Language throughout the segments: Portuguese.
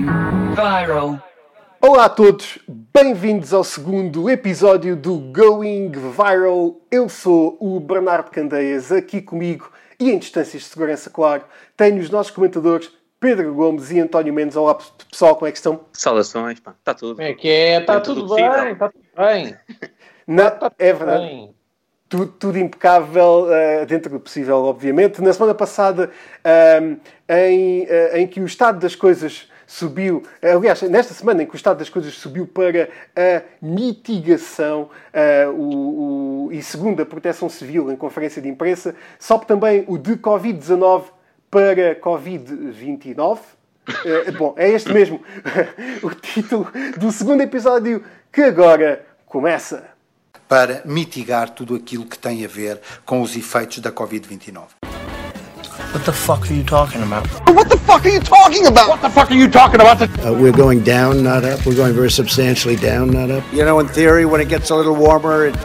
Going viral. Olá a todos, bem-vindos ao segundo episódio do Going Viral. Eu sou o Bernardo Candeias, aqui comigo e em distâncias de segurança, claro, tenho os nossos comentadores Pedro Gomes e António Mendes. Olá pessoal, como é que estão? Saudações, pá, está tudo. Como é que é? Está Dentro tudo do bem, está tudo bem. Tá é tudo verdade. bem. tudo, tudo impecável, eh, dentro do possível, obviamente. Na semana passada, ahm, em, eh, em que o estado das coisas subiu, aliás, nesta semana em que o estado das coisas subiu para a mitigação eh, o, o- e segundo a Proteção Civil em conferência de imprensa, sobe também o de Covid-19 para Covid-29. Eh, bom, é este mesmo o título do segundo episódio que agora começa. para mitigar tudo aquilo que tem a ver com os efeitos da Covid-29. What the fuck are you talking about? What the fuck are you talking about? What the fuck are you talking about? Uh, we're going down, not up. We're going very substantially down, not up. You know, in theory, when it gets a little warmer, it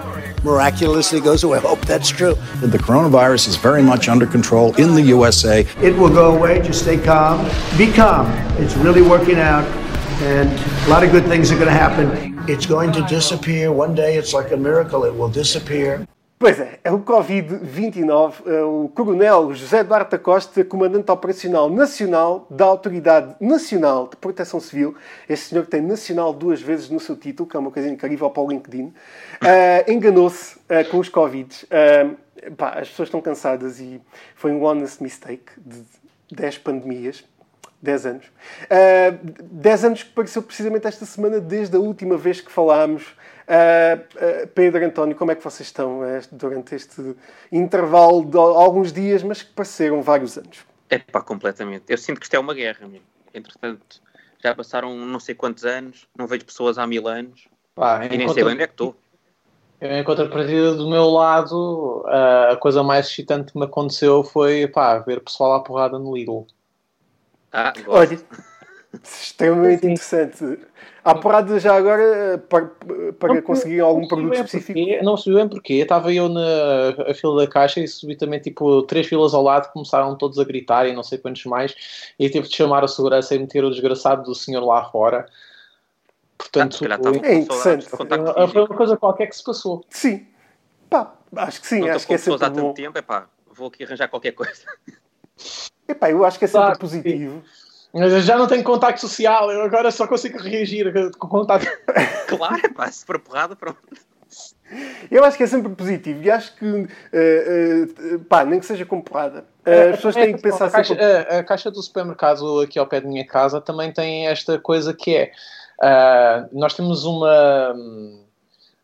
miraculously goes away. I hope that's true. The coronavirus is very much under control in the USA. It will go away. Just stay calm. Be calm. It's really working out, and a lot of good things are going to happen. It's going to disappear. One day, it's like a miracle. It will disappear. Pois é, é o Covid-29. é O Coronel José Duarte da Costa, Comandante Operacional Nacional da Autoridade Nacional de Proteção Civil, este senhor que tem Nacional duas vezes no seu título, que é uma coisa incrível para o LinkedIn, ah, enganou-se ah, com os Covids. Ah, pá, as pessoas estão cansadas e foi um honest mistake de 10 pandemias. 10 anos. Uh, 10 anos que pareceu precisamente esta semana, desde a última vez que falámos. Uh, uh, Pedro António, como é que vocês estão uh, durante este intervalo de alguns dias, mas que pareceram vários anos? É pá, completamente. Eu sinto que isto é uma guerra, mesmo. Entretanto, já passaram não sei quantos anos, não vejo pessoas há mil anos Pá, e em, nem sei onde é que estou. em contrapartida do meu lado, a coisa mais excitante que me aconteceu foi pá, ver pessoal à porrada no Lidl. Ah, gosto. Olha, extremamente interessante. Há porrada já agora uh, para, para conseguir algum Não produto específico? porquê, não percebi bem porquê. Estava eu na a fila da caixa e subitamente, tipo, três filas ao lado começaram todos a gritar e não sei quantos mais. E tive de chamar a segurança e meter o desgraçado do senhor lá fora. Ah, Portanto, se foi, estavam É interessante. contacto foi uma coisa qualquer que se passou. Sim. Pá, acho que sim, Não acho que é sempre há tanto bom. tempo, é pá, vou aqui arranjar qualquer coisa. Epá, eu acho que é sempre Claro, positivo. Mas eu já não tenho contacto social, eu agora só consigo reagir com contacto. claro, é pá, se for porrada, pronto. Eu acho que é sempre positivo e acho que, uh, uh, pá, nem que seja com porrada. Uh, as pessoas têm que pensar a, caixa, sempre. a, a caixa do supermercado aqui ao pé da minha casa também tem esta coisa que é ah, nós temos uma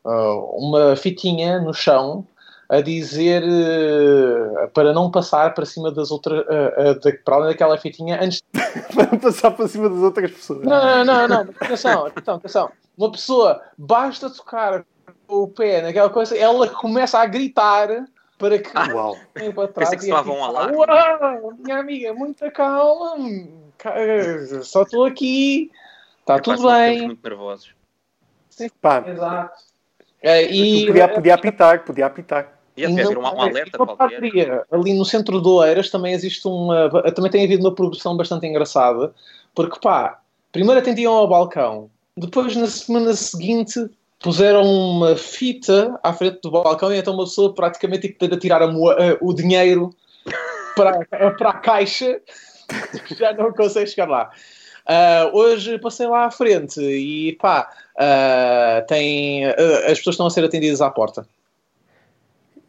ah, uma fitinha no chão a dizer eh, para não passar para cima das outras ah, para além daquela fitinha antes para passar para cima das outras pessoas. não, não, não, não, mas atenção, atenção, atenção. Uma pessoa basta tocar o pé naquela coisa, ela começa a gritar para que Uau. vem para trás Pensei que e é um tipo, alarme. Uau, minha amiga, muita calma. Ca- Só estou aqui. Está É tudo bem. muito nervosos. Pá, Exato. É, e podia, podia apitar, podia apitar. E até haver um, um alerta uma qualquer. ali no centro de Oeiras também existe uma. Também tem havido uma progressão bastante engraçada, porque pá, primeiro atendiam ao balcão, depois na semana seguinte puseram uma fita à frente do balcão e então uma pessoa praticamente tem que tirar o dinheiro para, para a caixa, já não consegue chegar lá. Ah, hoje passei lá à frente e pá, ah, tem, ah, as pessoas estão a ser atendidas à porta.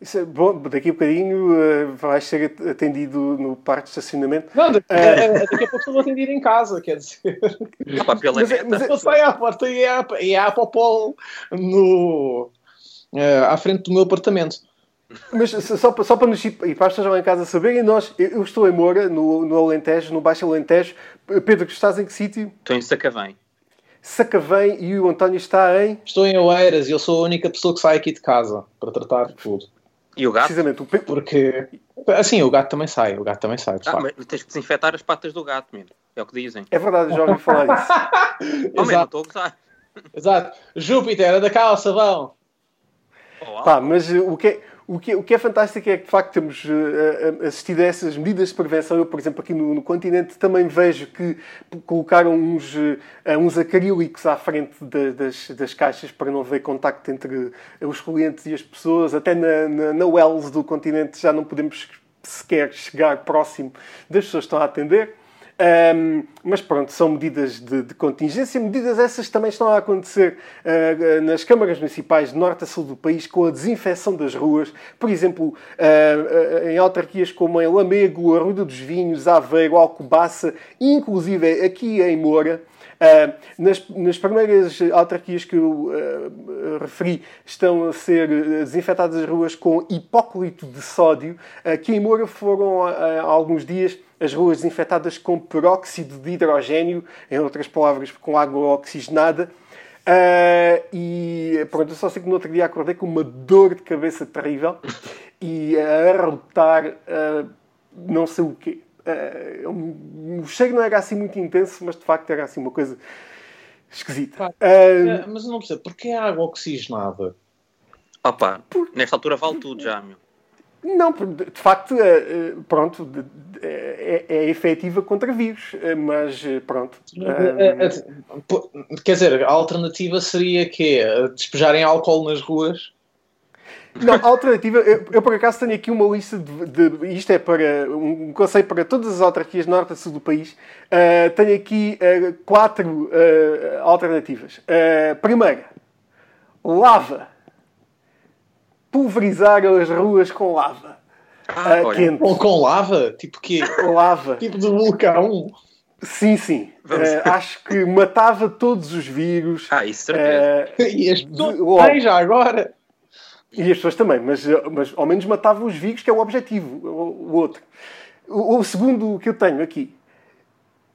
Isso é bom, daqui a bocadinho uh, vais ser atendido no parque de estacionamento. Não, daqui, É. daqui a pouco estou atendida em casa, quer dizer. Pela Mas é- neta. mas é- Eu saio à porta e é, e é a popó no, eh, à frente do meu apartamento. Mas só, para- só para nos e para as pessoas lá em casa saberem, nós, eu eu estou em Moura, no, no Alentejo, no Baixo Alentejo. Pedro, tu estás em que sítio? Estou em Sacavém. Sacavém e o António está em. Estou em Oeiras e eu sou a única pessoa que sai aqui de casa para tratar de tudo. E o gato? Precisamente, o Pe- Porque, assim, o gato também sai, o gato também sai, de Ah, facto. mas tens que desinfetar as patas do gato, mesmo. É o que dizem. É verdade, já ouvi falar disso. Oh, man, não Exato, estou a gozar. exato. Júpiter, anda cá ao sabão. Oh, Pá, mas o que, é, o, que é, o que é fantástico é que de facto temos uh, assistido a essas medidas de prevenção. Eu, por exemplo, aqui no, no continente também vejo que colocaram uns, uh, uns acrílicos à frente das, das caixas para não haver contacto entre os clientes e as pessoas. Até na, na, na Wells do continente já não podemos sequer chegar próximo das pessoas que estão a atender. Um, mas pronto, são medidas de, de, contingência. Medidas essas também estão a acontecer uh, nas câmaras municipais de norte a sul do país com a desinfecção das ruas. Por exemplo, uh, uh, em autarquias como em Lamego, Arruda dos Vinhos, Aveiro, Alcobaça, inclusive aqui em Moura. Uh, nas, nas, primeiras autarquias que eu uh, referi, estão a ser desinfetadas as ruas com hipóclito de sódio. Aqui em Moura foram há alguns dias as ruas desinfetadas com peróxido de hidrogênio, em outras palavras, com água oxigenada. Uh, e pronto, eu só sei que no outro dia acordei com uma dor de cabeça terrível e a arrotar uh, não sei o quê. Uh, o cheiro não era assim muito intenso, mas de facto era assim uma coisa esquisita. É, mas não percebo, porquê a água oxigenada? Opa, nesta altura vale tudo já, meu. Não, de facto, eh, eh, pronto, é, é efetiva contra vírus, eh, mas pronto. Quer dizer, a alternativa seria que despejarem álcool nas ruas? Não, a alternativa, eu, eu, por acaso tenho aqui uma lista de, de, isto é para um conselho para todas as autarquias norte e sul do país. Uh, tenho aqui uh, quatro uh, alternativas. primeira, lava pulverizar as ruas com lava. Ah, uh, quente. Ou com lava? Tipo que Lava. tipo de vulcão. Sim, sim. Uh, acho que matava todos os vírus. Ah, isso certeza. Uh, e as pessoas já agora. E as pessoas também, mas, mas ao menos matava os vírus, que é o objetivo. O, o outro. O, o, segundo que eu tenho aqui.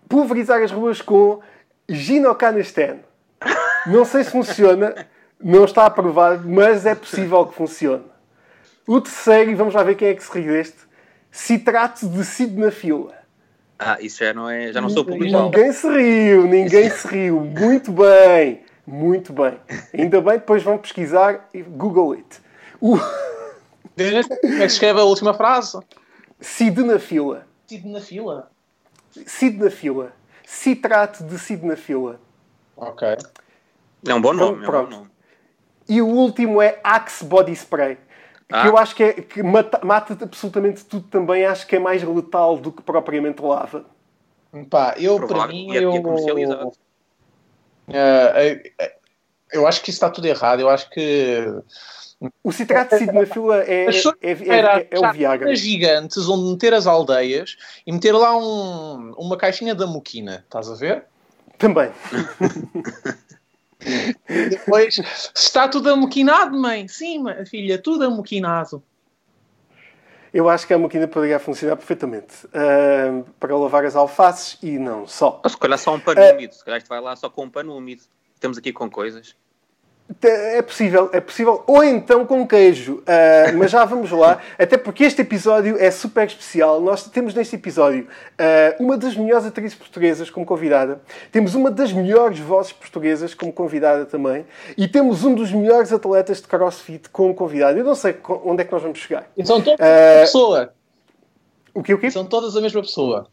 Pulverizar as ruas com ginocanasten. Não sei se funciona. Não está aprovado, mas é possível que funcione. O terceiro, e vamos lá ver quem é que se ri deste, citrato de sidnafila. Ah, isso já não, é, já não sou público. Ninguém se riu, ninguém se riu. Muito bem, muito bem. Ainda bem, depois vão pesquisar e Google it. O... Como é que escreve a última frase? Sidnafila. Sidnafila? Sidnafila. Citrato de sidnafila. Ok. É um bom nome. Então, pronto. É um bom nome. E o último é Axe Body Spray. Ah. Que eu acho que, é, que mata, mata, absolutamente tudo também. Acho que é mais letal do que propriamente lava. Pá, eu para mim. Eu, uh, eu acho que isso está tudo errado. Eu acho que. O citrato de sidnafila é, é, é, é, é o Viagra. gigantes onde meter as aldeias e meter lá um, uma caixinha da moquina. Estás a ver? Também. depois, está tudo amoquinado, mãe? Sim, filha, tudo amoquinado. Eu acho que a moquina poderia funcionar perfeitamente uh, para lavar as alfaces e não só. Ou se calhar só um pano uh, úmido. Se calhar vai lá só com um pano úmido. Estamos aqui com coisas. É possível, é possível. Ou então com queijo. Uh, mas já vamos lá. Até porque este episódio é super especial. Nós temos neste episódio uh, uma das melhores atrizes portuguesas como convidada. Temos uma das melhores vozes portuguesas como convidada também. E temos um dos melhores atletas de crossfit como convidado. Eu não sei onde é que nós vamos chegar. E são todos uh, a mesma pessoa. O que, o quê? São todas a mesma pessoa.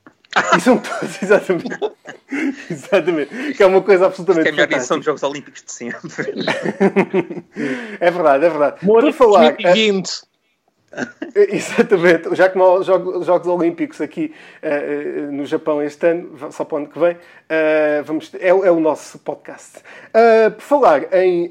E são todos, exatamente. exatamente. Que é uma coisa absolutamente. Isto é a melhor edição dos Jogos Olímpicos de sempre. é verdade, é verdade. Por falar. 2020. Exatamente, já que não há Jogos, Jogos Olímpicos aqui uh, no Japão este ano, só para o ano que vem, uh, vamos, é, é, o nosso podcast. Uh, por falar em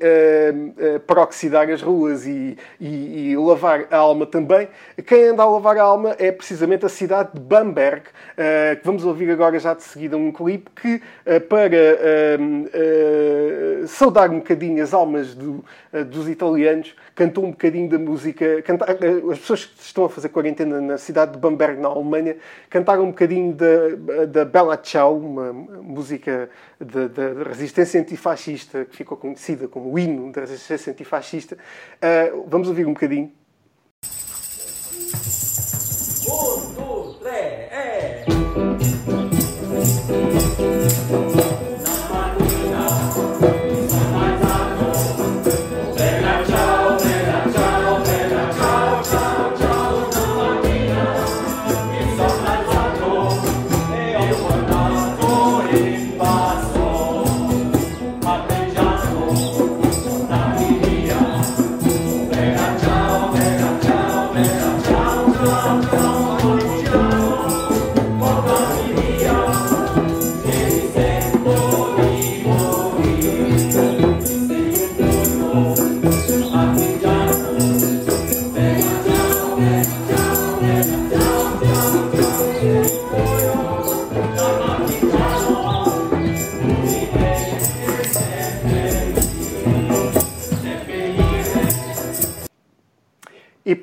peroxidar as ruas e, e, e, lavar a alma também, quem anda a lavar a alma é precisamente a cidade de Bamberg, que vamos ouvir agora já de seguida um clipe que, para saudar um bocadinho as almas do, dos italianos, cantou um bocadinho da música. As pessoas que estão a fazer quarentena na cidade de Bamberg, na Alemanha, cantaram um bocadinho da, da Bella Ciao, uma música da resistência antifascista, que ficou conhecida como o hino da resistência antifascista. Uh, vamos ouvir um bocadinho.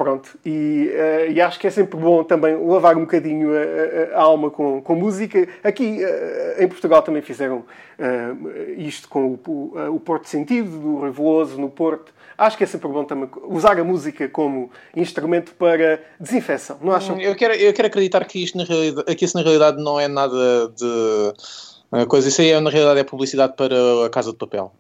Pronto, e, uh, e, acho que é sempre bom também lavar um bocadinho a, a, a alma com, com, música. Aqui uh, em Portugal também fizeram uh, isto com o, o, Porto Sentido, do Reveloso no Porto. Acho que é sempre bom também usar a música como instrumento para desinfecção, não acham? Eu quero, eu quero acreditar que isto na realidade, que isso na realidade não é nada de coisa. Isso aí é, na realidade é publicidade para a Casa de Papel.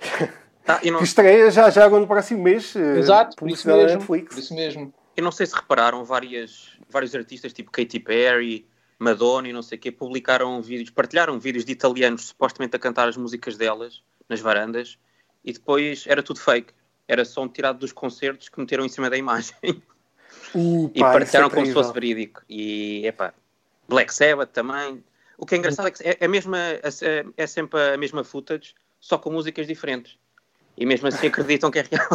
Ah, não... Que estreia já, já agora no próximo mês. Eh, Exato, por isso, mesmo, Netflix. por isso mesmo. Eu não sei se repararam, várias, vários artistas tipo Katy Perry, Madonna e não sei o quê, publicaram vídeos, partilharam vídeos de italianos supostamente a cantar as músicas delas nas varandas e depois era tudo fake. Era som tirado dos concertos que meteram em cima da imagem. Uh, e partilharam é como se fosse verídico. E, epá, Black Sabbath também. O que é engraçado é que é, é, mesma, é, é sempre a mesma footage, só com músicas diferentes e mesmo assim acreditam que é real.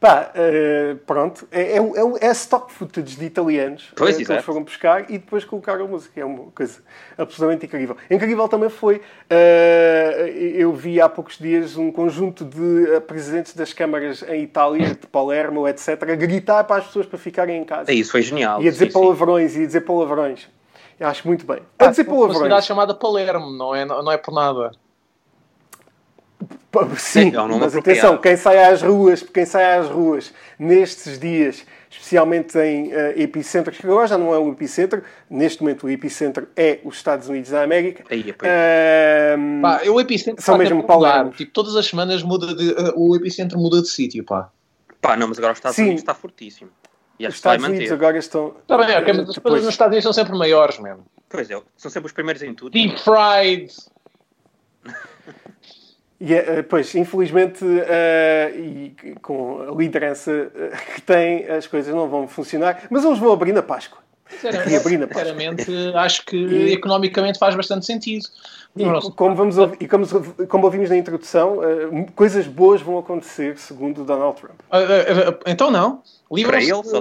Pá, uh, pronto, é, é, é, é stock footage de italianos pois, uh, que eles foram buscar e depois colocaram a música. É uma coisa absolutamente incrível. Incrível também foi, uh, eu vi há poucos dias um conjunto de presidentes das câmaras em Itália, de Palermo, etc., a gritar para as pessoas para ficarem em casa. É isso, foi genial. E a dizer sim, palavrões, sim. e a dizer palavrões. Eu acho muito bem. A dizer palavrões. Uma cidade chamada Palermo, não é, não é por nada. Sim, é um mas atenção, quem sai às ruas, quem sai às ruas nestes dias, especialmente em uh, epicentros, que agora já não é um epicentro, neste momento o epicentro é os Estados Unidos da América. Aí, uh, pá, o epicentro são mesmo paulados. Tipo, todas as semanas muda de, uh, o epicentro muda de sítio, pá. Pá, não, mas agora os Estados Sim. Unidos está fortíssimo. E os Estados Unidos agora estão. Está bem, okay, mas as coisas nos Estados Unidos são sempre maiores mesmo. Pois é, são sempre os primeiros em tudo. Deep fried. E, eh, pois, infelizmente, uh, e com a liderança eh, que tem, as coisas não vão funcionar, mas eles vão abrir na Páscoa. Sinceramente, abrir na Páscoa. sinceramente acho que e, economicamente faz bastante sentido. E, como, vamos ouvir, e como, como, ouvimos na introdução, uh, coisas boas vão acontecer, segundo Donald Trump. Uh, então não. Livram-se.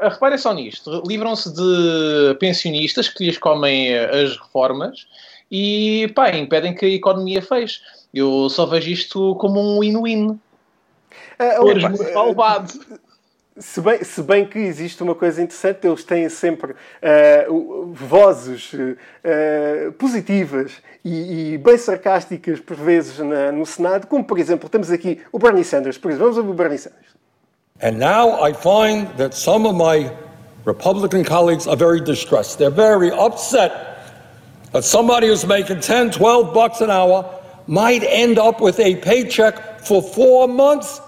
Reparem só nisto: livram-se de pensionistas que lhes comem as reformas e pá, impedem que a economia feche. Eu só vejo isto como um win-win. Uh, muito malvado. Se bem, se bem que existe uma coisa interessante, eles têm sempre uh, vozes uh, positivas e, e, bem sarcásticas, por vezes, na, no Senado, como, por exemplo, temos aqui o Bernie Sanders. Por exemplo, vamos ouvir o Bernie Sanders. And now I find that some of my Republican colleagues are very distressed. They're very upset that somebody who's making 10, 12 bucks an hour might end up with a paycheck for four months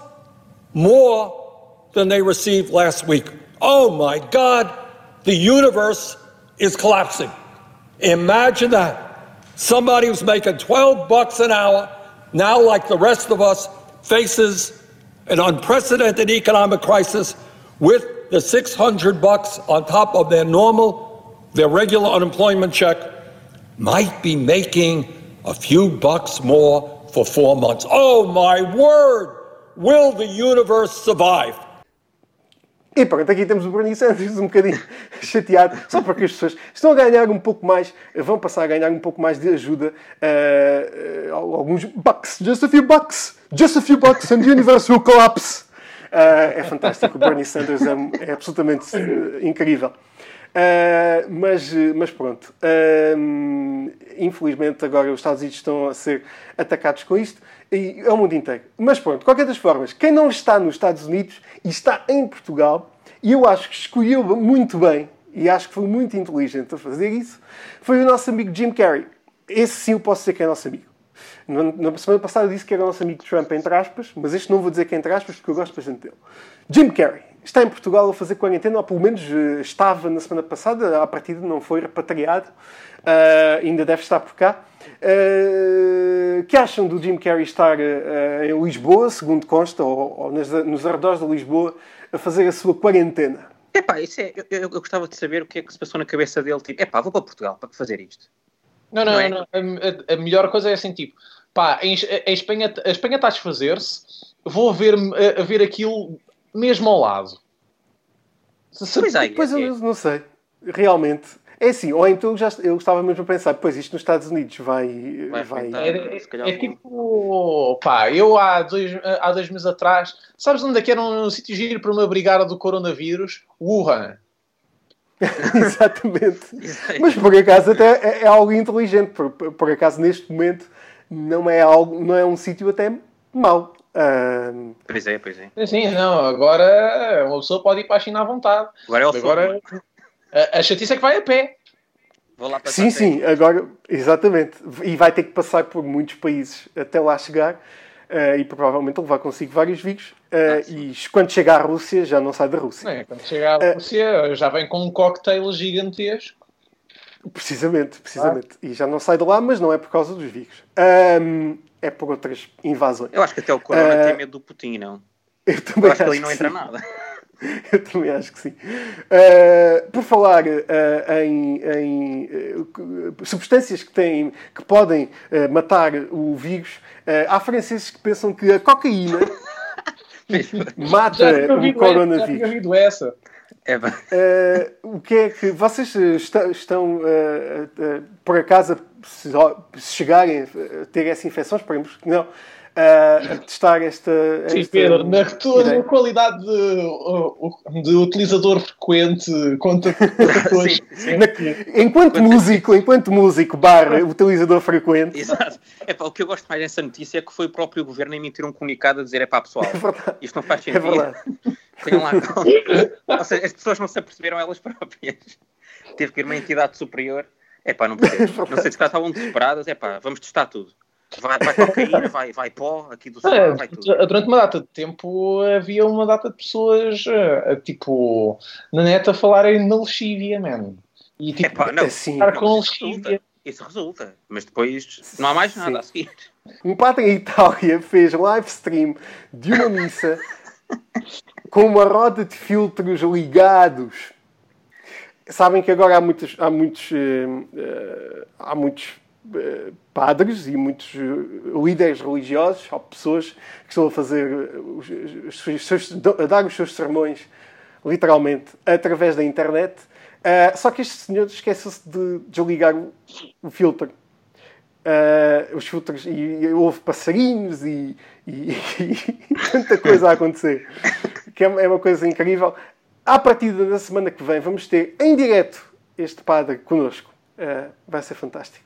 more than they received last week. Oh my God, the universe is collapsing. Imagine that. Somebody who's making 12 bucks an hour, now, like the rest of us, faces an unprecedented economic crisis with the 600 bucks on top of their normal, their regular unemployment check, might be making a few bucks more for four months. Oh my word! Will the universe survive? E pronto, aqui temos o Bernie Sanders um bocadinho chateado, só porque as pessoas estão a ganhar um pouco mais, vão passar a ganhar um pouco mais de ajuda. Uh, uh, alguns bucks, just a few bucks, just a few bucks and the universe will collapse. Uh, é fantástico, o Bernie Sanders é, é absolutamente incrível. Uh, mas, mas pronto, uh, infelizmente agora os Estados Unidos estão a ser atacados com isto e é o mundo inteiro. Mas pronto, qualquer das formas, quem não está nos Estados Unidos e está em Portugal, e eu acho que escolheu muito bem e acho que foi muito inteligente a fazer isso, foi o nosso amigo Jim Carrey. Esse sim eu posso dizer que é nosso amigo. Na semana passada disse que era nosso amigo Trump, entre aspas, mas este não vou dizer que é entre aspas porque eu gosto bastante dele. Jim Carrey está em Portugal a fazer quarentena, ou pelo menos uh, estava na semana passada, a partida não foi repatriado, uh, ainda deve estar por cá. Uh, que acham do Jim Carrey estar em Lisboa, segundo consta, ou, ou nas, nos arredores de Lisboa, a fazer a sua quarentena? Epá, isso é, eu, eu, gostava de saber o que é que se passou na cabeça dele, tipo, epá, vou para Portugal para fazer isto. Não, não, não, é? não. A, a, melhor coisa é assim, tipo, pá, em, em Espanha, a Espanha está a desfazer-se, vou ver, a, a ver aquilo mesmo ao lado. Se, pois é, pois é. eu não sei. Realmente. É assim, ou então eu, já, eu estava mesmo a pensar, pois isto nos Estados Unidos vai. Vai vai. É, é- é tipo, pá, eu há dois, há dois meses atrás, sabes onde é que era um sítio giro para uma brigada do coronavírus? Wuhan. Exatamente. Mas por acaso até é, é algo inteligente. Por, por acaso neste momento não é algo, não é um sítio até mau. Pois é, pois é. Sim, não, agora uma pessoa pode ir para a China à vontade. Agora é o. Agora a, a chatice é que vai a pé. Vou lá sim, sim, agora, exatamente. E vai ter que passar por muitos países até lá chegar. ah, e provavelmente levar consigo vários vírus. Ah, Ah, sim. e quando chegar à Rússia, já não sai da Rússia. É? Quando chega à Rússia, já vem com um cocktail gigantesco. Precisamente, precisamente. E já não sai de lá, mas não é por causa dos vírus. Ahm, é por outras invasões. Eu acho que até o Corona Eh, tem medo do Putin, não? Eu também Eu acho que ali não entra sim. nada. Eu também acho que sim. Uh, por falar uh, em, em, uh, substâncias que, têm, que podem uh, matar o vírus, uh, há franceses que pensam que a cocaína mata o essa, já tinha coronavírus. ouvido essa. É. Uh, o que é que vocês uh, está- estão, uh, uh, por acaso, se, se chegarem a ter essa infecção, esperemos que não, a testar esta. Sim, esta Pedro, na tua ideia? qualidade de, de utilizador frequente, conta pessoas. Sim, sim. Na- enquanto músico, enquanto músico barra utilizador frequente, Exato. É, pá, o que eu gosto mais dessa notícia é que foi o próprio governo a emitir um comunicado a dizer: é pá, pessoal, é isto não faz É sentido. verdade. Tenham lá calma. Ou seja, as pessoas não se aperceberam elas próprias. Teve que ir uma entidade superior. É pá, não percebo. Não sei se cá estavam desesperadas. É pá, vamos testar tudo. Vai, vai cocaína, vai, vai pó, aqui do É, sol, vai tudo. durante uma data de tempo havia uma data de pessoas uh, tipo na net a falarem na lexívia, man. E É tipo, pá, não. assim, estar não, com isso lexívia. resulta. Isso resulta. Mas depois não há mais nada Sim. a seguir. Um padre em Itália fez live stream de uma missa com uma roda de filtros ligados. Sabem que agora há muitos, há muitos, eh, eh, há muitos eh, padres e muitos líderes religiosos, há pessoas que estão a fazer os, os- seus- a dar os seus sermões literalmente através da internet. Só que este senhor esqueceu-se de desligar o, o filtro. Uh, os filtros e, e houve passarinhos e, e- e tanta coisa a acontecer que é, é uma coisa incrível à partida da semana que vem vamos ter em direto este padre connosco Uh, vai ser fantástico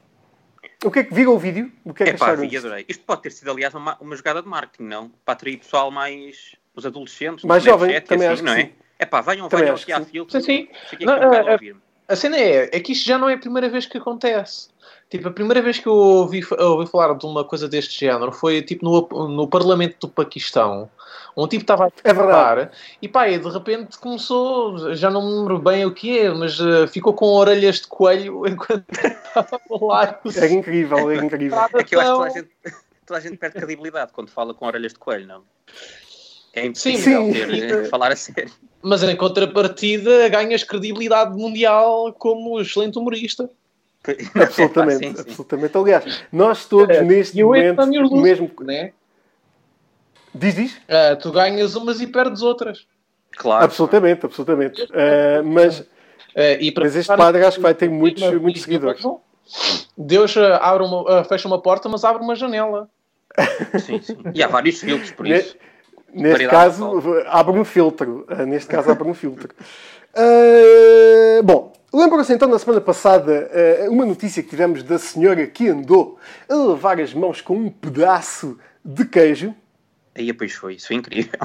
o que é que viram o vídeo? o que é que É pá, acharam vi, disto? adorei. Isto pode ter sido, aliás, uma, uma jogada de marketing, não? Para atrair pessoal mais. os adolescentes, Mais jovem, e também assim, acho que não é? sim. É pá, venham, Também venham aqui à sim. filtro. Sim, sim. Não, é- a ouvir-me. A cena é, é que isto já não é a primeira vez que acontece. Tipo, a primeira vez que eu ouvi, eu ouvi falar de uma coisa deste género foi tipo no, no Parlamento do Paquistão. Um tipo estava a É falar e pá, e de repente começou, já não me lembro bem o que é, mas eh, ficou com orelhas de coelho enquanto estava a falar. era incrível, era incrível É que eu acho que toda a gente, toda a gente perde credibilidade quando fala com orelhas de coelho, não? É Sim, impossível sim. ter, eh, falar a sério. Mas em contrapartida ganhas credibilidade mundial como excelente humorista. absolutamente, É pá, sim, sim. absolutamente aliás, nós todos neste E eu momento o mesmo né? diz, diz? Ah, tu ganhas umas e perdes outras. Claro. absolutamente, absolutamente Uh, mas Ah, e para Mas este padre acho que vai ter muitos- muitos seguidores. Deus abre uma, fecha uma porta, mas abre uma janela. Sim, sim. E há vários filtros, por isso. Neste caso, abre um filtro. Uh, Neste caso, abre um filtro. Uh, bom, lembram-se então na semana passada uh, uma notícia que tivemos da senhora que andou a lavar as mãos com um pedaço de queijo? Aí, pois foi. Isso foi incrível.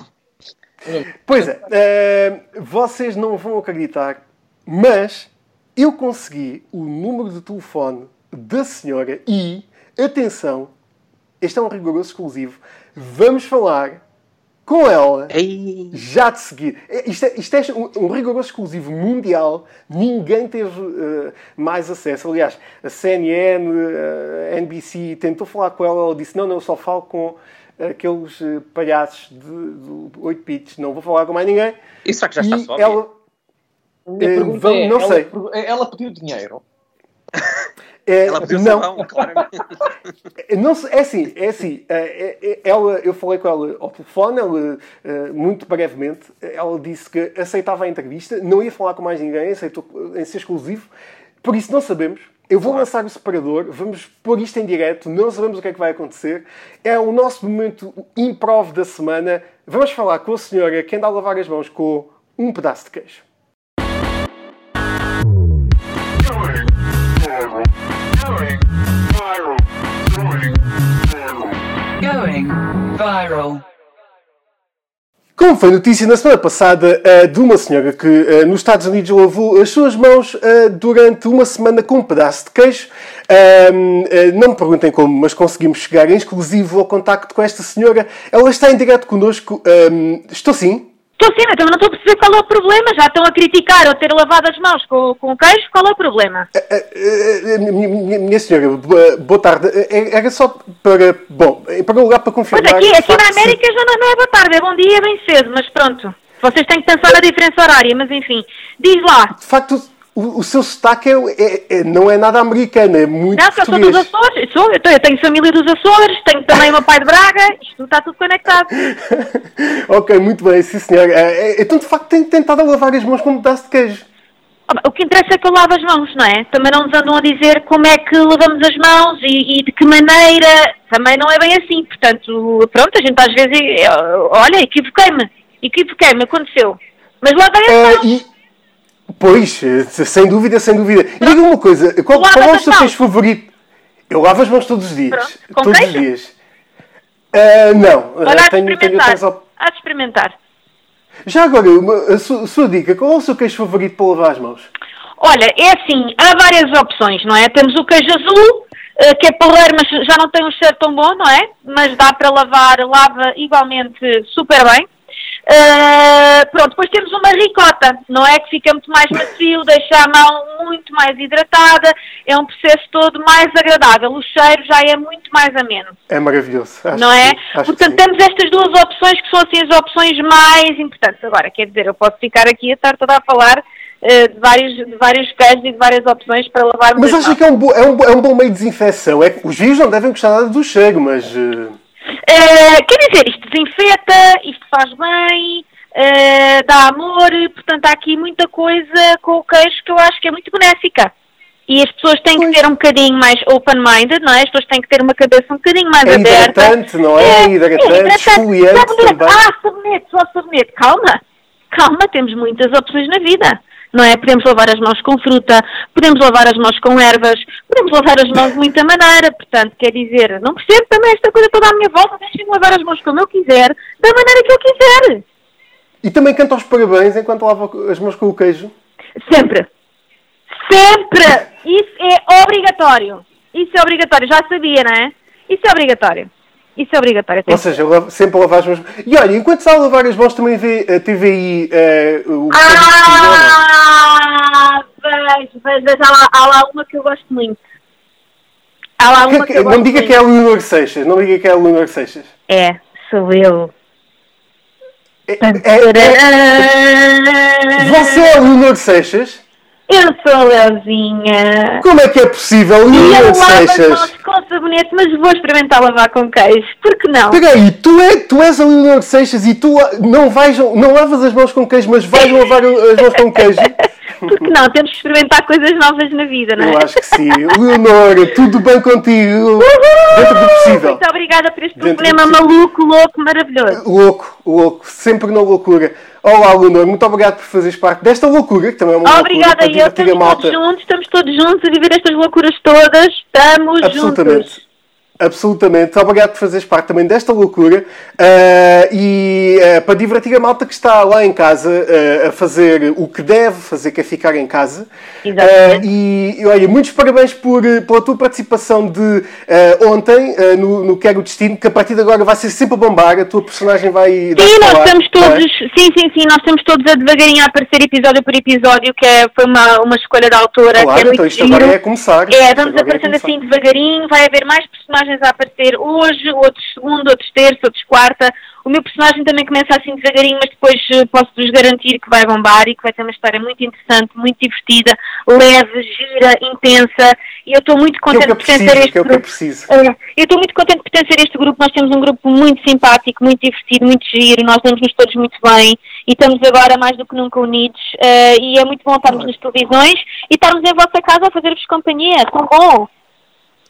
Pois é, uh, vocês não vão acreditar, mas eu consegui o número de telefone da senhora e, atenção, este é um rigoroso exclusivo, vamos falar com ela Ei, já de seguir. É, Isto é, isto é um, um rigoroso exclusivo mundial. Ninguém teve eh, mais acesso. Aliás, a CNN, eh, a NBC tentou falar com ela. Ela disse: Não, não, eu só falo com aqueles eh, palhaços de, de 8 bits. Não vou falar com mais ninguém. e será que já está E sóbria? ela, é, não ela, sei. ela pediu dinheiro. É, Ela pediu não, sabão, claramente. Não sei, é assim, é assim. é- é- Ela, eu falei com ela ao telefone, ela, eh, muito brevemente, ela disse que aceitava a entrevista, não ia falar com mais ninguém, aceitou em ser exclusivo, Por isso não sabemos. Eu vou lançar o separador, vamos pôr isto em direto, não sabemos o que é que vai acontecer. É o nosso momento improv da semana. Vamos falar com a senhora que anda a lavar as mãos com um pedaço de queijo. Viral. Como foi notícia na semana passada de uma senhora que eh, nos Estados Unidos lavou as suas mãos eh, durante uma semana com um pedaço de queijo. Eh, não me perguntem como, mas conseguimos chegar em exclusivo ao contacto com esta senhora. Ela está em direto connosco. Estou sim? Estou sim, então não estou a perceber qual é o problema. Já estão a criticar eu ter lavado as mãos com, com o queijo. Qual é o problema? Eh, eh, minha, minha- senhora, boa, tarde. Eh, Era só para. Bom, em primeiro lugar, para Pois confirmar. aqui, de aqui facto, na América já não, não é boa tarde, é bom dia, bem cedo, mas pronto. Vocês têm que pensar na diferença horária, mas enfim. Diz lá. De facto, o, o seu sotaque é, é- é- não é nada americano, é muito Não, que eu sou português. dos Açores, eu, sou, eu, tenho, eu tenho família dos Açores, tenho também meu pai de Braga, isto está tudo conectado. ok, muito bem, sim senhor. Eh, eh, Então, de facto, tenho tentado lavar as mãos com um pedaço de queijo. O que interessa é que eu lavo as mãos, não é? Também não nos andam a dizer como é que lavamos as mãos e, e de que maneira. Também não é bem assim. Portanto, pronto, a gente às vezes. eh, Olha, equivoquei-me. Equivoquei-me, aconteceu. Mas lavei as mãos. e- Pois, sem dúvida, sem dúvida. E diga uma coisa, qual, qual é o seu queijo favorito? Eu lavo as mãos todos os dias. Pronto. Todos os dias. Eh, não, Olha, há de tenho, tenho experimentar. outras op- Há de experimentar. Já agora, uma- a sua, a sua dica, qual é o seu queijo favorito para lavar as mãos? Olha, é assim, há várias opções, não é? Temos o queijo azul, eh, que é porreiro, mas já não tem um cheiro tão bom, não é? Mas dá para lavar, lava igualmente super bem. Eh, pronto, depois temos uma ricota, não é? Que fica muito mais macio, deixa a mão muito mais hidratada, é um processo todo mais agradável. O cheiro já é muito mais ameno. É maravilhoso. acho não é? acho que Portanto, temos estas duas opções que são assim as opções mais importantes. Agora, quer dizer, eu posso ficar aqui a estar toda a falar eh, de, vários, de vários queijos e de várias opções para lavarmos Mas mãos. que é um, bo- é, um, é um bom meio de desinfecção? É os vírus não devem gostar nada do cheiro, mas. eh, Eh, quer dizer, isto desinfeta, isto faz bem, eh, dá amor, portanto há aqui muita coisa com o queijo que eu acho que é muito benéfica. E as pessoas têm que ter um bocadinho mais open-minded, não é? As pessoas têm que ter uma cabeça um bocadinho mais É aberta. hidratante, não é? hidratante, esfoliante sabonete. também. Ah, sabonete, só sabonete. Calma, calma, temos muitas opções na vida. Não é? Podemos lavar as mãos com fruta, podemos lavar as mãos com ervas, podemos lavar as mãos de muita maneira. Portanto, quer dizer, não percebo também esta coisa toda à minha volta. Deixem-me lavar as mãos como eu quiser, da maneira que eu quiser. E também canta os parabéns enquanto lava as mãos com o queijo. Sempre. Sempre! Isso é obrigatório. Isso é obrigatório. Já sabia, não é? Isso é obrigatório. Isso é obrigatório. Ou seja, sempre lavar as mãos. E olha, enquanto está a lavar as mãos, também vê a TVI. eh, o Ah, vejo, vejo, vejo. Há lá, há lá uma que eu gosto muito. Há lá uma que eu Não diga muito. que é a Leonor Seixas. Não diga que é a Leonor Seixas. É, sou eu. Você é a Leonor Seixas? Eu sou a Leozinha. Como é que é possível, E eu lavo as com sabonete, mas vou experimentar lavar com queijo. Por que não? Espera aí, tu, é, tu és a Leonor Seixas e tu não, vais, não lavas as mãos com queijo, mas vais lavar as mãos com queijo? Por que não? Temos que experimentar coisas novas na vida, não é? Eu acho que sim. Leonor, tudo bem contigo? Dentro do possível. Muito obrigada por este Dentro problema maluco, louco, maravilhoso. Louco, louco, sempre na loucura. Olá, Leonor, muito obrigado por fazeres parte desta loucura, que também é uma Obrigada loucura eu, para divertir a estamos todos juntos, estamos todos juntos a viver estas loucuras todas, estamos Absolutamente. juntos. Absolutamente. Obrigado por fazeres parte também desta loucura ah, e ah, para divertir a malta que está lá em casa ah, a fazer o que deve fazer, que é ficar em casa. Exatamente. E, olha, muitos parabéns por, pela tua participação de ontem no, no Quero o Destino, que a partir de agora vai ser sempre a bombar, a tua personagem vai dar Sim, nós estamos é? todos, sim, sim, sim, nós estamos todos a devagarinho a aparecer episódio por episódio, que é, foi uma, uma escolha da autora, Claro, que é então isto giro. agora é começar. É, vamos agora é aparecendo começar. assim devagarinho, vai haver mais personagens personagens a aparecer hoje, outros segundo, outros terça, outros quarta. O meu personagem também começa assim devagarinho, mas depois eh, posso-vos garantir que vai bombar e que vai ter uma história muito interessante, muito divertida, leve, gira, intensa. E eu estou muito Que é contente que eu por pertencer a preciso, este que é eu grupo. preciso. É, eu estou muito contente por pertencer a este grupo. Nós temos um grupo muito simpático, muito divertido, muito giro. Nós damos-nos todos muito bem e estamos agora mais do que nunca unidos. eh, e é muito bom estarmos nas televisões e estarmos em vossa casa a fazer-vos companhia. Tão bom!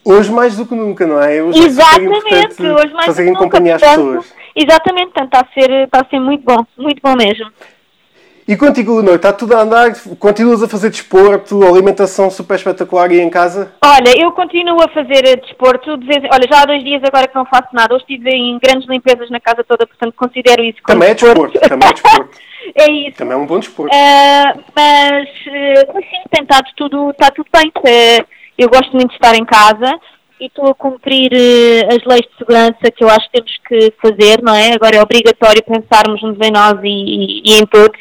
Hoje mais do que nunca, não é? Hoje é Exatamente, importante hoje mais do que nunca, portanto, pessoas. Exatamente, portanto, está a, ser, está a ser muito bom, muito bom mesmo. E contigo, Leonor, está tudo a andar? Continuas a fazer desporto, alimentação super espetacular aí em casa? Olha, eu continuo a fazer desporto, olha, já há dois dias agora que não faço nada, hoje estive em grandes limpezas na casa toda, portanto considero isso como Também é desporto, também é desporto. é isso. Também é um bom desporto. Ah, mas, mas sim, tem estado tudo, está tudo bem. Ah, eu gosto muito de estar em casa e estou a cumprir eh, as leis de segurança que eu acho que temos que fazer, não é? Agora é obrigatório pensarmos uns em nós e, e- e em todos.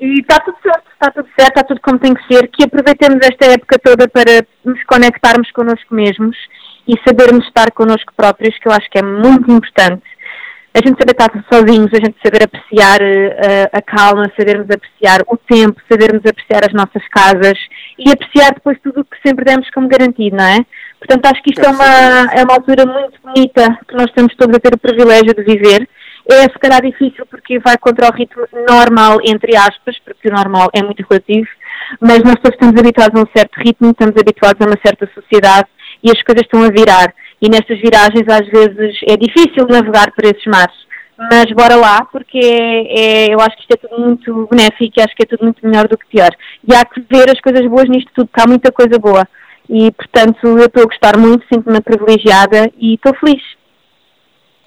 E está tudo certo, está tudo certo, está tudo como tem que ser. Que aproveitemos esta época toda para nos conectarmos connosco mesmos e sabermos estar connosco próprios, que eu acho que é muito importante a gente saber estar sozinhos, a gente saber apreciar eh, a, a calma, sabermos apreciar o tempo, sabermos apreciar as nossas casas e apreciar depois tudo o que sempre demos como garantido, não é? Portanto, acho que isto é uma, é uma altura muito bonita que nós estamos todos a ter o privilégio de viver. É se calhar difícil porque vai contra o ritmo normal, entre aspas, porque o normal é muito relativo, mas nós todos estamos habituados a um certo ritmo, estamos habituados a uma certa sociedade e as coisas estão a virar. E nestas viragens às vezes é difícil navegar por esses mares. Mas bora lá, porque é, é- eu acho que isto é tudo muito benéfico e acho que é tudo muito melhor do que pior. E há que ver as coisas boas nisto tudo, que há muita coisa boa. E portanto eu estou a gostar muito, sinto-me privilegiada e estou feliz.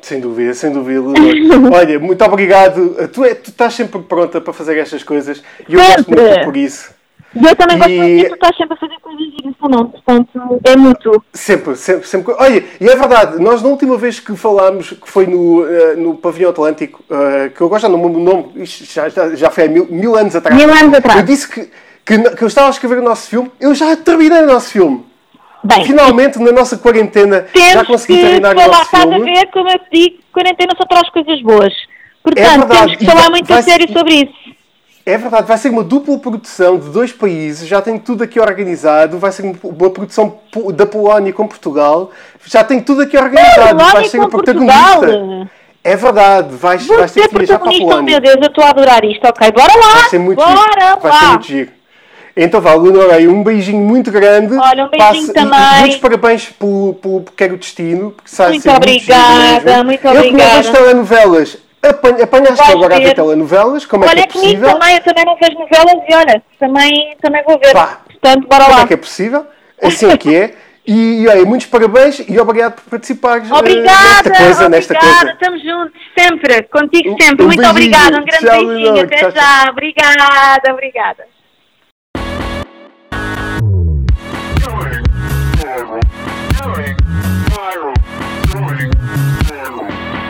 Sem dúvida, sem dúvida. Olha, muito obrigado. Tu, é, tu estás sempre pronta para fazer estas coisas e eu gosto Sempre. muito por isso. E eu também gosto E- muito tu estás sempre a fazer coisas giras também, portanto é mútuo. Sempre, sempre, sempre. Olha, e é verdade, nós na última vez que falámos, que foi no, eh, no Pavilhão Atlântico, eh, que eu gosto já não me lembro o nome, já, já, já foi há mil, mil anos atrás. Mil anos atrás. Eu disse que, que, que eu estava a escrever o nosso filme, eu já terminei o nosso filme. Bem, Finalmente, na nossa quarentena, já temos consegui que terminar o falar, nosso estás a filme. ver, como eu te digo, quarentena só traz coisas boas. Portanto, É temos que falar muito vai- a sério sobre isso. É verdade, vai ser uma dupla produção de dois países, já tem tudo aqui organizado, vai ser uma produção da Polónia com Portugal, já tem tudo aqui organizado, Polónia vai ser com protagonista. Portugal. É verdade, vais, Vou vais ter ser que viajar para a Polónia. meu Deus, eu estou a adorar isto. Ok, bora lá! Vai ser muito bora giro. Vai ser lá! muito giro. Então vá, Leonor, aí um beijinho muito grande. Olha, um beijinho também. E, muitos parabéns pelo, pelo Pequeno Destino. Porque sai a Muito ser muito giro obrigada, muito Eu que não obrigada. vejo telenovelas, apanha- apanhaste Vais agora a ver ver. telenovelas, como é olha que é comigo possível? também, eu também não vejo novelas e olha, também, também vou ver. Pá. Portanto, bora Como lá. é que é possível? Assim é que é. E, e olha, muitos parabéns e obrigado por participares eh, Obrigada, nesta coisa, nesta obrigada, coisa. estamos juntos, sempre, contigo Um- sempre. um Muito beijinho. obrigada, um grande Tchau, beijinho, até Tchau, já. Obrigada, obrigada.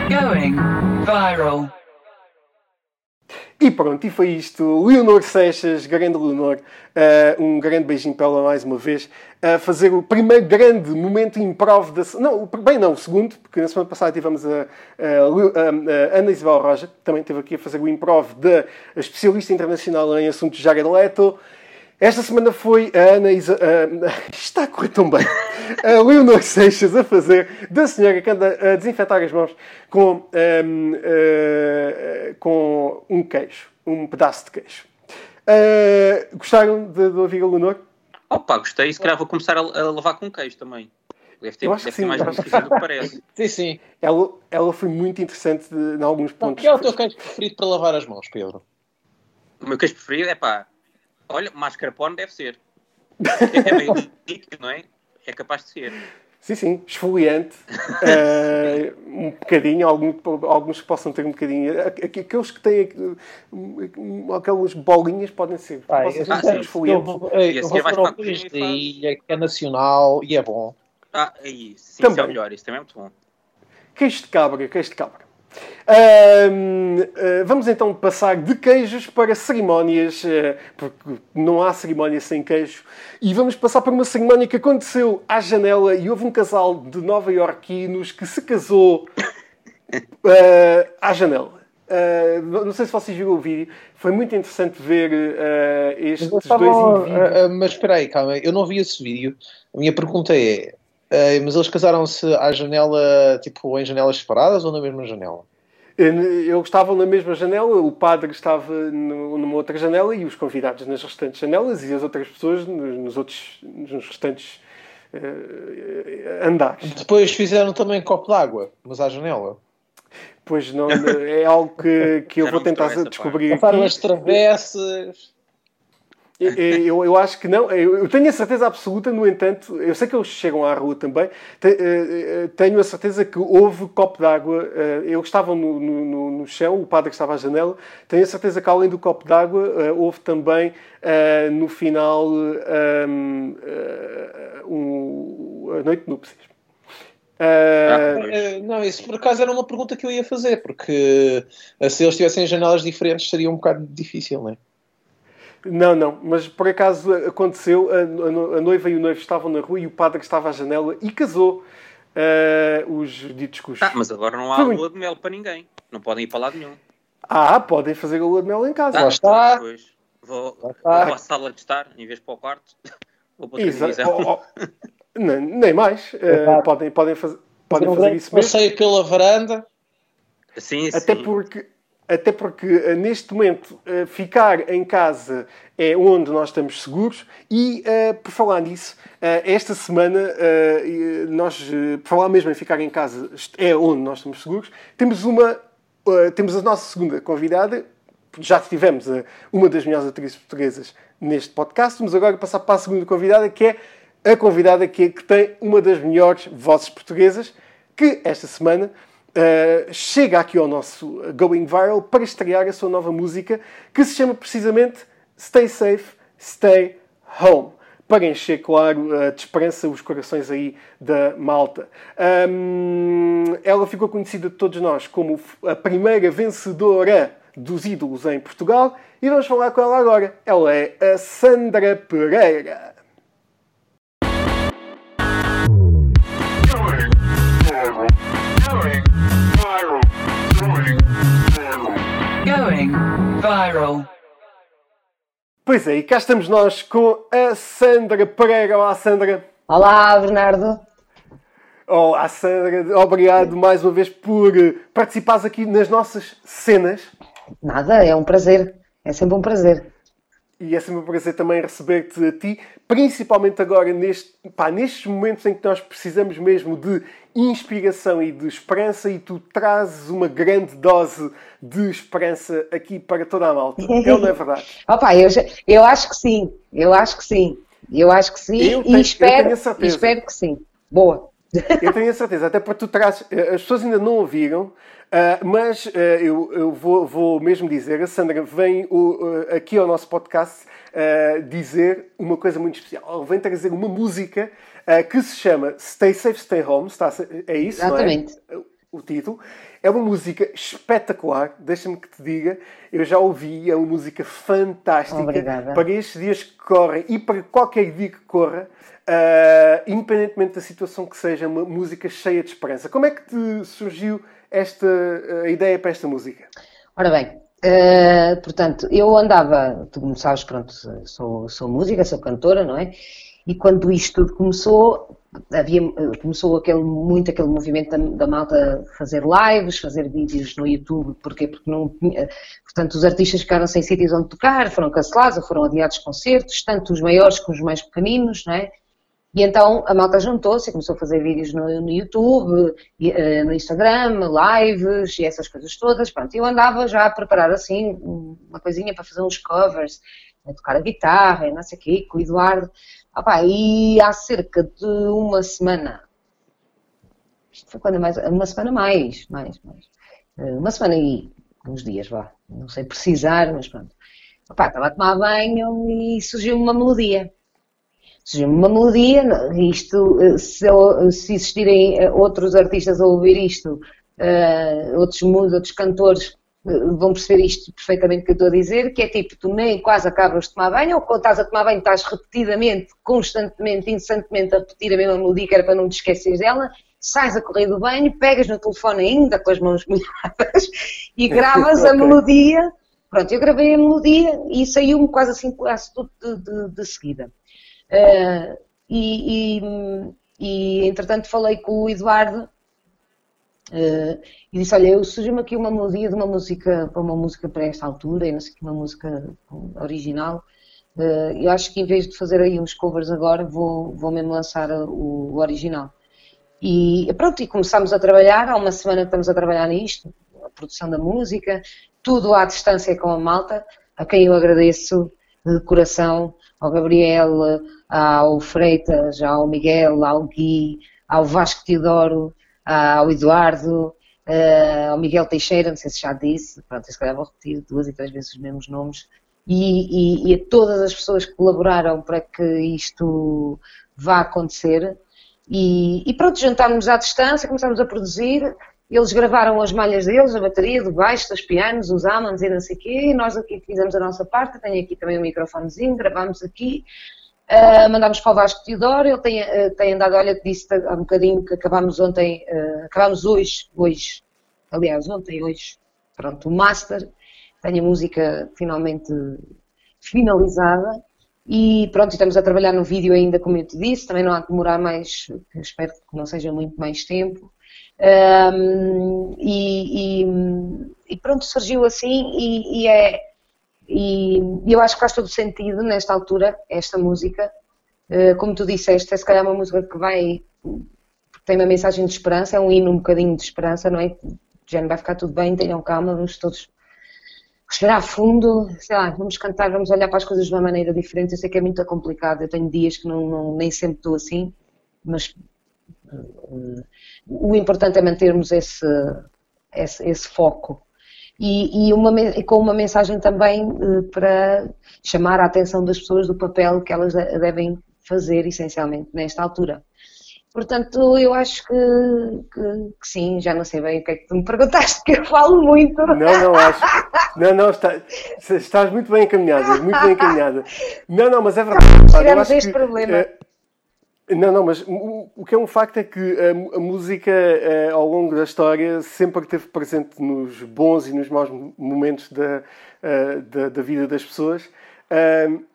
Going viral. E pronto, e foi isto. Leonor Seixas, grande Leonor, eh, um grande beijinho para ela mais uma vez, a fazer o primeiro grande momento improv da. Não, bem não, o segundo, porque na semana passada tivemos a, a a- a Ana Isabel Roja, também esteve aqui a fazer o improv da especialista internacional em assuntos Jared Leto. Esta semana foi a Ana Isa... a- Está a correr tão bem. A Leonor Seixas a fazer da senhora que anda a desinfetar as mãos com, ehm, eh, com um queijo. Um pedaço de queijo. Eh, gostaram de, de ouvir a Leonor? Opa, gostei e se calhar vou começar a, a lavar com queijo também. Deve ter, Eu acho deve que ter sim, mais do que parece. Sim, sim. Ela, ela foi muito interessante de- em alguns O pontos. que é o teu queijo preferido para lavar as mãos, Pedro? O meu queijo preferido é pá, olha, mascarpone deve ser. É, é meio líquido, não é? É capaz de ser. Sim, sim, esfoliante. eh, um bocadinho, algum- alguns que possam ter um bocadinho. Aqu- Aqueles que têm eh, aquelas bolinhas podem ser. Pai, possam eu, ser Ah, sim. eu, esfoliantes. vou, ei, E eu assim vou fazer para da fazes. ilha, que é nacional e é bom. Ah, aí, sim, Também. isso é o melhor, isso também é muito bom. Queijo de cabra, queijo de cabra. Ah, vamos então passar de queijos para cerimónias, ah, porque não há cerimónia sem queijo. E vamos passar para uma cerimónia que aconteceu à janela e houve um casal de nova iorquinos que se casou ah, à janela. Ah, não sei se vocês viram o vídeo, foi muito interessante ver ah, estes dois indivíduos. ah, mas espera aí, calma, eu não vi esse vídeo. A minha pergunta é: ah, mas eles casaram-se à janela, tipo, em janelas separadas ou na mesma janela? Eles estavam na mesma janela, o padre estava no- numa outra janela e os convidados nas restantes janelas e as outras pessoas nos, nos outros nos restantes eh, andares. Depois fizeram também copo d'água, mas à janela. Pois não, é algo que, que eu vou tentar descobrir Passaram as travessas. Eu, eu, eu acho que não. Eu, eu tenho a certeza absoluta, no entanto, eu sei que eles chegam à rua também. eh, eh, tenho a certeza que houve copo d'água. eh, Eles estavam no, no, no- chão, o padre estava à janela. Tenho a certeza que além do copo d'água, eh, houve também eh, no final eh, um, eh, um- a noite de núpcias. Eh, Ah, não, isso por acaso era uma pergunta que eu ia fazer, porque se eles tivessem janelas diferentes seria um bocado difícil, não é? Não, não, mas por acaso aconteceu, a, noiva e o noivo estavam na rua e o padre estava à janela e casou eh, os ditos cujos. Tá, mas agora não há Foi muito- lua de mel para ninguém. Não podem ir para lado nenhum. Ah, podem fazer a lua de mel em casa. Tá, Lá está. Pois, vou, vou está. para a sala de estar em vez para o quarto. Vou para outra Exa- divisão. oh, oh. Nem, nem mais. Exato. podem, podem, faz- podem fazer isso mesmo. passeio pela varanda. Sim, Até porque, até porque eh, neste momento eh, ficar em casa é onde nós estamos seguros e eh, por falar nisso, esta semana nós, por falar mesmo em ficar em casa é onde nós estamos seguros, temos uma temos a nossa segunda convidada, já tivemos uma das melhores atrizes portuguesas neste podcast, vamos agora passar para a segunda convidada que é a convidada que, que tem uma das melhores vozes portuguesas que esta semana Uh, chega aqui ao nosso Going Viral para estrear a sua nova música que se chama precisamente Stay Safe, Stay Home. Para encher, claro, de esperança os corações aí da malta. Um, ela ficou conhecida de todos nós como a primeira vencedora dos ídolos em Portugal e vamos falar com ela agora. Ela é a Sandra Pereira. Going viral. Pois é, e cá estamos nós com a Sandra Pereira. Olá, Sandra. Olá, Bernardo. Olá, Sandra. Obrigado mais uma vez por eh, participares aqui nas nossas cenas. Nada, é um prazer. É sempre um prazer. E é sempre um prazer também receber-te a ti, principalmente agora neste, pá, nestes momentos em que nós precisamos mesmo de inspiração e de esperança e tu trazes uma grande dose de esperança aqui para toda a malta. É ou não é verdade? Opa, eu, já- eu acho que sim. Eu acho que sim. Eu acho que sim. Eu e tenho- eu espero, e espero que sim. Boa. Eu tenho a certeza, até porque tu trazes. eh, As pessoas ainda não ouviram, ah, mas ah, eu, eu vou, vou mesmo dizer: a Sandra vem o, ah, aqui ao nosso podcast dizer uma coisa muito especial. Ela vem trazer uma música que se chama Stay Safe, Stay Home. Está, é isso? não é? Exatamente. o título. É uma música espetacular, deixa-me que te diga. Eu já ouvi, é uma música fantástica Obrigada. para estes dias que correm e para qualquer dia que corra, independentemente da situação que seja, uma música cheia de esperança. Como é que te surgiu esta ah, ideia para esta música? Ora bem, eh, portanto, eu andava, tu como sabes, pronto, sou, sou música, sou cantora, não é? E quando isto tudo começou, havia, começou aquele, muito aquele movimento da, da malta fazer lives, fazer vídeos no YouTube, porquê? Porque não portanto, os artistas ficaram sem sítios onde tocar, foram cancelados ou foram adiados concertos, tanto os maiores como os mais pequeninos, não é? E então a malta juntou-se e começou a fazer vídeos no, no YouTube, eh, no Instagram, lives e essas coisas todas. Pronto, eu andava já a preparar assim uma coisinha para fazer uns covers, a tocar a guitarra, e não sei o quê, com o Eduardo. Pá, e há cerca de uma semana, isto foi quando mais, uma semana mais, mais, mais, Eh, uma semana e uns dias, vá, não sei precisar, mas pronto. Pá, estava a tomar banho e surgiu uma melodia surgiu uma melodia, isto, eh, se, se existirem eh, outros artistas a ouvir isto, uh, outros músicos, outros cantores uh, vão perceber isto perfeitamente que eu estou a dizer, que é tipo, tu nem quase acabas de tomar banho, ou quando estás a tomar banho estás repetidamente, constantemente, incessantemente a repetir a mesma melodia que era para não te esqueceres dela, sais a correr do banho, pegas no telefone ainda com as mãos molhadas e gravas a Ok. melodia. Pronto, eu gravei a melodia e saiu-me quase assim, quase tudo de, de- de seguida. Uh, e, e, e, entretanto falei com o Eduardo uh, e disse, olha, eu surgiu-me aqui uma melodia de uma música, para uma música para esta altura, e não sei que uma música original. Uh, eu acho que em vez de fazer aí uns covers agora, vou, vou mesmo lançar o, o original. E pronto, e começámos a trabalhar, há uma semana estamos a trabalhar nisto, a produção da música, tudo à distância com a malta, a quem eu agradeço de coração, ao Gabriel, ao Freitas, ao Miguel, ao Gui, ao Vasco Teodoro, ao Eduardo, eh, ao Miguel Teixeira, não sei se já disse, pronto, se calhar vou repetir duas e três vezes os mesmos nomes, e, e- e a todas as pessoas que colaboraram para que isto vá acontecer. E, e pronto, juntámos à distância, começámos a produzir. Eles gravaram as malhas deles, a bateria, do baixo, dos pianos, os amans e não sei o quê. E nós aqui fizemos a nossa parte. Tenho aqui também o microfonezinho, gravámos aqui. ah, mandámos para o Vasco Teodoro. Ele tem, ah, tem andado, olha, disse há um bocadinho que acabámos ontem, ah, acabámos hoje, hoje, aliás, ontem, hoje, pronto, o Master. Tenho a música finalmente finalizada. E pronto, estamos a trabalhar no vídeo ainda, como eu te disse, também não há de demorar mais, espero que não seja muito mais tempo. Ahm, e, e- e pronto, surgiu assim e, e é. E eu acho que faz todo sentido nesta altura, esta música. Eh, como tu disseste, é se calhar uma música que vai. tem uma mensagem de esperança, é um hino um bocadinho de esperança, não é? Já não vai ficar tudo bem, tenham calma, vamos todos respirar fundo, sei lá, vamos cantar, vamos olhar para as coisas de uma maneira diferente. Eu sei que é muito complicado, eu tenho dias que não, não- nem sempre estou assim, mas o importante é mantermos esse, esse, esse foco. E, e uma, e com uma mensagem também eh, para chamar a atenção das pessoas do papel que elas de- devem fazer, essencialmente, nesta altura. Portanto, eu acho que, que- que sim, já não sei bem o que é que tu me perguntaste, que eu falo muito. Não, não, acho. Não, não, está- estás muito bem encaminhada, muito bem encaminhada. Não, não, mas é verdade. Acho este que, problema. eh, não, não, mas o, o que é um facto é que a, a música, eh, ao longo da história, sempre esteve presente nos bons e nos maus momentos da, eh, da, da vida das pessoas.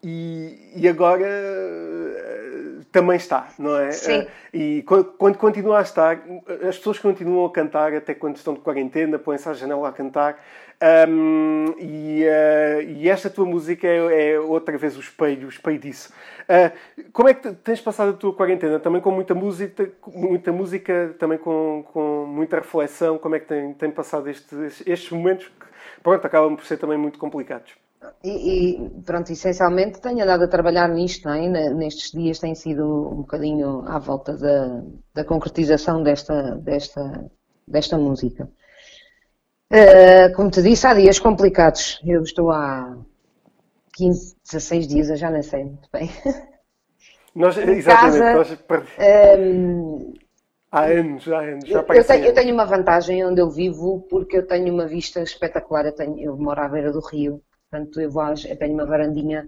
E, e agora eh, também está, não é? Sim. E quando, quando continua a estar, as pessoas continuam a cantar até quando estão de quarentena, põem-se à janela a cantar. Ahm, e, eh, e esta tua música é, é outra vez o espelho, o espelho disso. Ah, como é que te- tens passado a tua quarentena? Também com muita música, muita música também com, com muita reflexão. Como é que tem, tem passado estes, momentos que, pronto, acabam por ser também muito complicados? E, e, pronto, essencialmente tenho andado a trabalhar nisto, é? Ne- Nestes dias tem sido um bocadinho à volta da, da concretização desta, desta, desta música. Eh, como te disse, há dias complicados. Eu estou há 15, 16 dias, eu já nem sei muito bem. Nós, exatamente, casa, nós per- ehm, há anos, há anos, já eu, parecem tenho, eu anos. tenho uma vantagem onde eu vivo porque eu tenho uma vista espetacular. Eu, tenho, eu moro à beira do rio, portanto eu, vou, eu tenho uma varandinha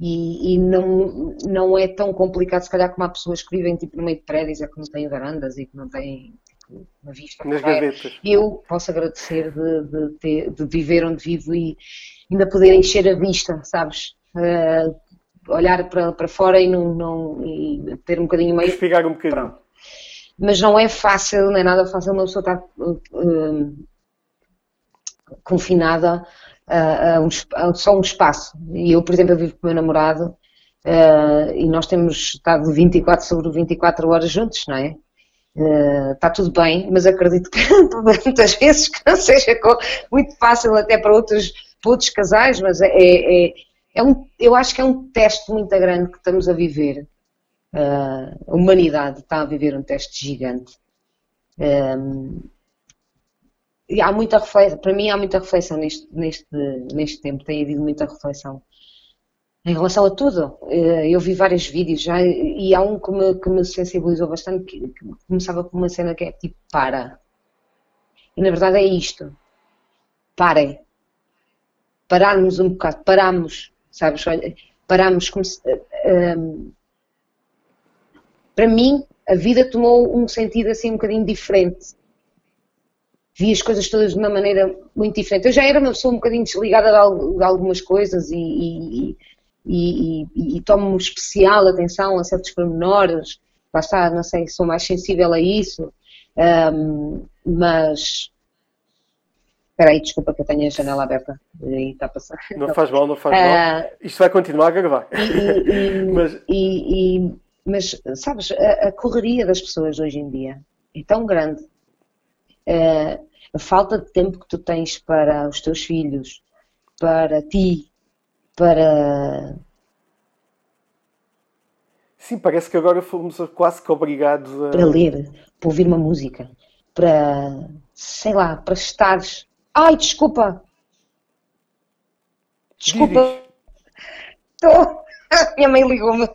e, e não, não é tão complicado, se calhar, como há pessoas que vivem tipo, no meio de prédios, é que não têm varandas e que não têm vista. Nas gavetas. Eu posso agradecer de, de, ter- de viver onde vivo e ainda poder encher a vista, sabes? Eh, olhar para, para fora e, não, não, e ter um bocadinho meio. Respirar um bocadinho. Mas não é fácil, não é nada fácil uma pessoa estar eh, confinada a, a um a só um espaço. E eu, por exemplo, eu vivo com o meu namorado eh, e nós temos estado 24 sobre 24 horas juntos, não é? Eh, está tudo bem, mas acredito que muitas vezes que não seja muito fácil até para outros, para outros casais, mas é, é, é um, eu acho que é um teste muito grande que estamos a viver. Eh, a humanidade está a viver um teste gigante. Ehm, e há muita reflexão, para mim há muita reflexão neste, neste, neste tempo, tem havido muita reflexão em relação a tudo. Eh, Eu vi vários vídeos já e há um que me, que me sensibilizou bastante, que, começava com uma cena que é tipo, para. E na verdade é isto. Parem. Pararmos um bocado, paramos, sabes? Paramos como se, um, para mim, a vida tomou um sentido assim um bocadinho diferente. Vi as coisas todas de uma maneira muito diferente. Eu já era uma pessoa um bocadinho desligada de algumas coisas e, e, e, e- e tomo especial atenção a certos pormenores. Lá está, não sei, sou mais sensível a isso. Um, mas. Espera aí, desculpa que eu tenho a janela aberta. E está a passar. Não faz mal, não faz Ah, mal. Isto vai continuar a gravar. e- Mas e, mas, sabes, a, a correria das pessoas hoje em dia é tão grande. Eh, a falta de tempo que tu tens para os teus filhos, para ti, para. sim, parece que agora fomos quase que obrigados a. para ler, para ouvir uma música, para. sei lá, para estares. Ai, desculpa! Desculpa! Estou. Minha mãe ligou-me.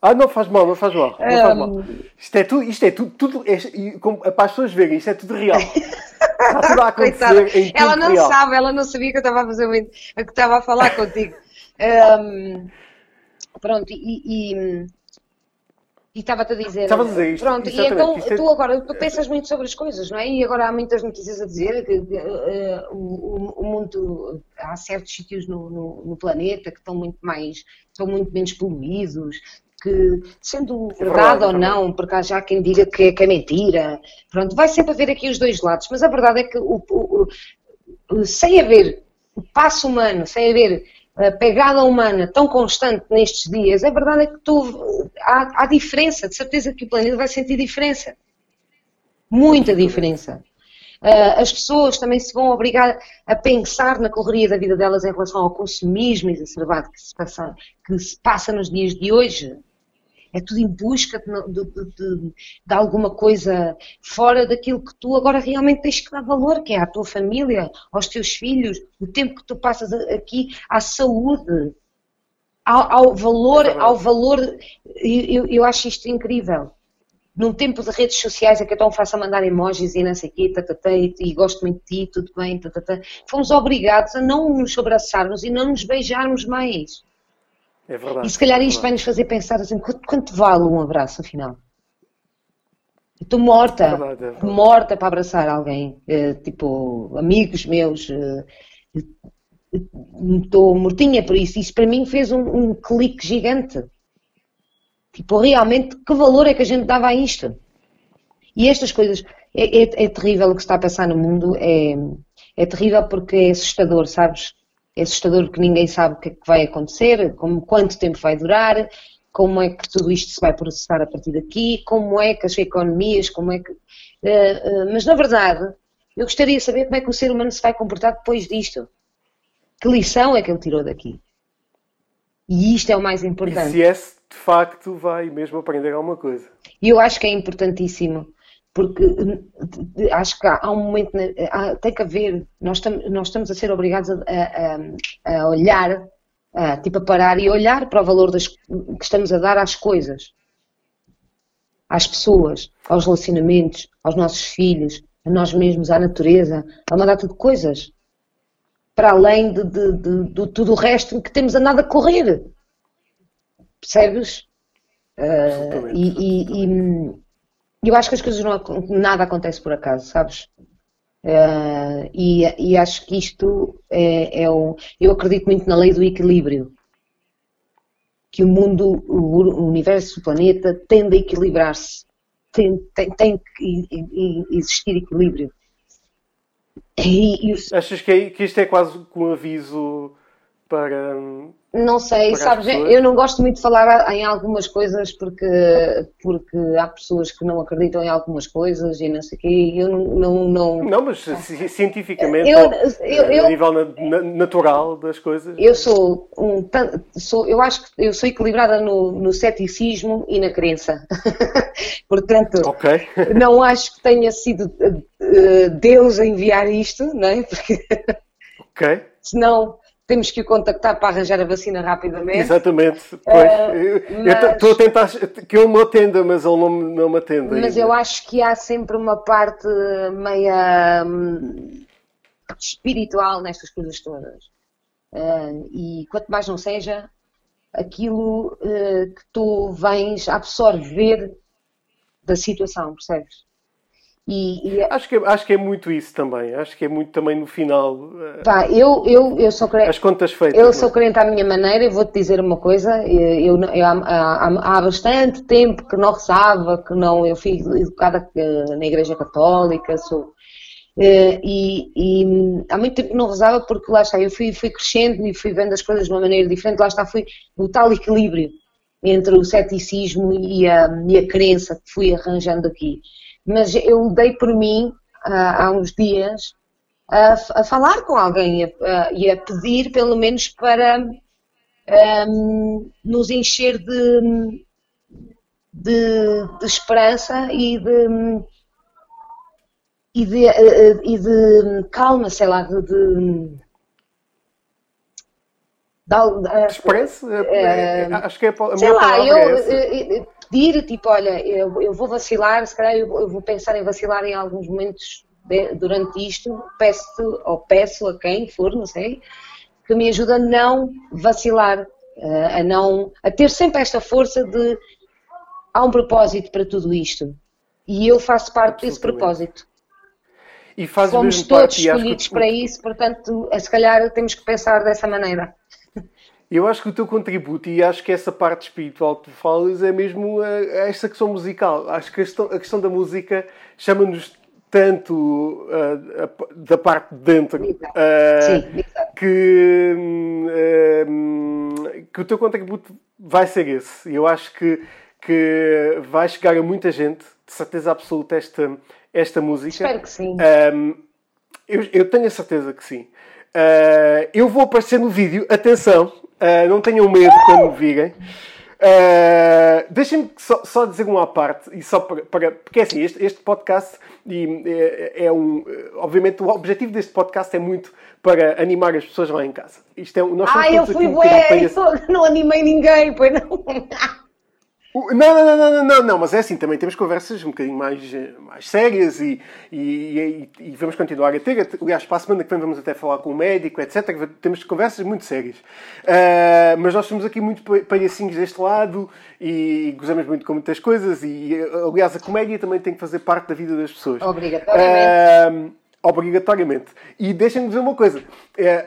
Ah, não faz mal, não faz mal. Não faz mal. Um, Isto é tudo, isto é tudo, tudo é, como- para as pessoas verem, isto é tudo real. Está tudo a acontecer em Ela não real. sabe, ela não sabia que eu estava a fazer muito, que estava a falar contigo. Ahm, pronto, e, e, e estava-te a dizer. Estava a dizer isto, Pronto, e então é- tu agora tu pensas muito sobre as coisas, não é? E agora há muitas notícias a dizer que o, o- o mundo, há certos sítios no, no, no planeta que estão muito mais, estão muito menos poluídos. Que, sendo verdade, verdade, ou é não, porque há já quem diga que, é- que é mentira, pronto, vai sempre haver aqui os dois lados, mas a verdade é que o- o- o- sem haver o passo humano, sem haver a pegada humana tão constante nestes dias, a verdade é que tu, há, há diferença, de certeza que o planeta vai sentir diferença. Muita diferença. Ah, as pessoas também se vão obrigar a pensar na correria da vida delas em relação ao consumismo exacerbado que se passa, que se passa nos dias de hoje. É tudo em busca de, de- de- de- alguma coisa fora daquilo que tu agora realmente tens que dar valor, que é à tua família, aos teus filhos, o tempo que tu passas a- aqui, à saúde, ao, ao valor, É ao valor, eu, eu- eu acho isto incrível. Num tempo de redes sociais é que é tão fácil mandar emojis e não sei o quê, tatatá, e, e gosto muito de ti, tudo bem, tatatá. Fomos obrigados a não nos abraçarmos e não nos beijarmos mais. É verdade. E se calhar é isto vai verdade. nos fazer pensar assim, quanto, quanto vale um abraço afinal? Estou morta, É verdade, é verdade. morta para abraçar alguém, eh, tipo amigos meus, eh, estou mortinha por isso. Isso para mim fez um, um clique gigante. Tipo, realmente, que valor é que a gente dava a isto? E estas coisas, é, é- é terrível o que está a passar no mundo, é, é terrível porque é assustador, sabes? É assustador porque ninguém sabe o que é que vai acontecer, como, quanto tempo vai durar, como é que tudo isto se vai processar a partir daqui, como é que as economias, como é que... eh, eh, mas na verdade, eu gostaria de saber como é que o ser humano se vai comportar depois disto. Que lição é que ele tirou daqui? E isto é o mais E importante. se esse de facto vai mesmo aprender alguma coisa. E eu acho que é importantíssimo, porque eh, acho que há um momento, na- há- tem que haver, nós, tam, nós estamos a ser obrigados a, a- a- a olhar, a, tipo a parar e olhar para o valor das, que estamos a dar às coisas, às pessoas, aos relacionamentos, aos nossos filhos, a nós mesmos, à natureza, a uma data de coisas, para além de, de, de, de tudo o resto que temos andado a correr. Percebes? Uh, e, e- e, eu acho que as coisas não nada acontece por acaso, sabes? Uh, e, e acho que isto é, é o. Eu acredito muito na lei do equilíbrio. Que o mundo, o, universo, o planeta tende a equilibrar-se. Tem, tem, tem que existir equilíbrio. E, e Achas que, é- que isto é quase um aviso para. Não sei, sabes, eu não gosto muito de falar em algumas coisas porque, porque há pessoas que não acreditam em algumas coisas e não sei o quê, eu não, não, não- Não, mas ci- cientificamente, Eu- ou, eu- eh, eu- a nível na- na- natural das coisas. eu sou um sou, eu acho que eu sou equilibrada no, no ceticismo e na crença. Portanto, Ok. não acho que tenha sido eh, Deus a enviar isto, não é? Porque Ok. senão temos que o contactar para arranjar a vacina rapidamente. Exatamente. Pois. Eu mas- estou a tentar que ele me atenda, mas ele não, me- não me atende. Mas ainda. eu acho que há sempre uma parte meia hum, espiritual nestas coisas todas. Ah, e quanto mais não seja, aquilo eh, que tu vens absorver da situação, percebes? E, e Acho que, é- acho que é muito isso também. Acho que é muito também no final. eh, pá, eu, eu, eu sou crente. As contas feitas. Eu é? sou crente à minha maneira e vou-te dizer uma coisa, eu, eu- eu há, há- há bastante tempo que não rezava, que não, eu fui educada eh, na igreja católica, sou, eh, e, e há muito tempo que não rezava porque lá está, eu fui, fui crescendo e fui vendo as coisas de uma maneira diferente, lá está, fui no tal equilíbrio entre o ceticismo e a, e a crença que fui arranjando aqui. Mas eu dei por mim, há, há uns dias, a, a falar com alguém e a, e a pedir, pelo menos, para hum, nos encher de, de, de esperança e de, e de, eh, eh, e de calma, sei lá, de. de, al- eh, Expresso? É- é- acho que é a sei minha lá, palavra eu é eh, eh, pedir, tipo, olha, eu, eu vou vacilar, se calhar eu, vou- eu vou pensar em vacilar em alguns momentos de- durante isto, peço ou peço a quem for, não sei, que me ajude a não vacilar, eh, a não, a ter sempre esta força de há um propósito para tudo isto. E eu faço parte desse propósito. E faz mesmo todos parte, e que escolhidos o- para isso, portanto, se calhar temos que pensar dessa maneira. Eu acho que o teu contributo, e acho que essa parte espiritual que tu falas, é mesmo esta questão musical. Acho que a questão, a questão da música chama-nos tanto a- da parte de dentro eh, Sim, que, hum, eh, hum, que o teu contributo vai ser esse. Eu acho que, que vai chegar a muita gente, de certeza absoluta, esta, esta música. Espero que sim. Um, eu, eu tenho a certeza que sim. Uh, eu vou aparecer no vídeo, atenção, uh, não tenham medo quando me virem. Uh, Deixem-me só, só dizer uma à parte, e só para, para- porque é assim, este, este podcast e, é, é um. Obviamente, o objetivo deste podcast é muito para animar as pessoas lá em casa. Isto é, um- nós Ah, eu fui um bué, palhaços. não animei ninguém, pois não. Não, não, não, não, não, não, não, mas é assim, também temos conversas um bocadinho mais, eh, mais sérias e, e, e- e vamos continuar a ter. Aliás, para a semana que vem vamos até falar com o médico, etc. Temos conversas muito sérias. Ah, mas nós somos aqui muito pa- palhacinhos deste lado e gozamos muito com muitas coisas e, eh, aliás, a comédia também tem que fazer parte da vida das pessoas. Obrigatoriamente. Ah, obrigatoriamente. E deixem-me dizer uma coisa. É,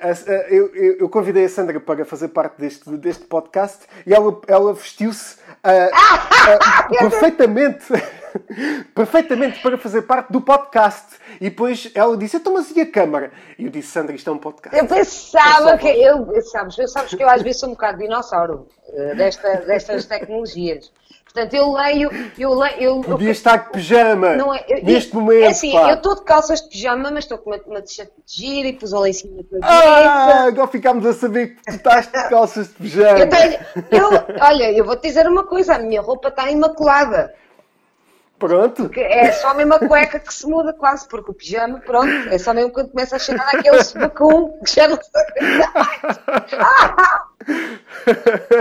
eu, eu- eu convidei a Sandra para fazer parte deste, deste podcast e ela, ela vestiu-se ah, ah, perfeitamente, perfeitamente para fazer parte do podcast. E depois ela disse, então mas e a câmara? E eu disse, Sandra, isto é um podcast. Eu pensava que eu, sabes, eu sabes que eu às vezes sou um bocado dinossauro eh, desta, destas tecnologias. Portanto, eu leio, eu leio, eu, eu- Podia estar de pijama não é, eu- neste eu- momento. É assim, pá. eu estou de calças de pijama, mas estou com uma, uma t-shirt de gira e pus o lencinho na cabeça. Ah, agora ficámos a saber que tu estás de calças de pijama. Eu tenho, eu, olha, eu vou-te dizer uma coisa, a minha roupa está imaculada. Pronto. Que é só a cueca que se muda quase, porque o pijama, pronto, é só mesmo quando começa a cheirar aquele subacum que já não sei.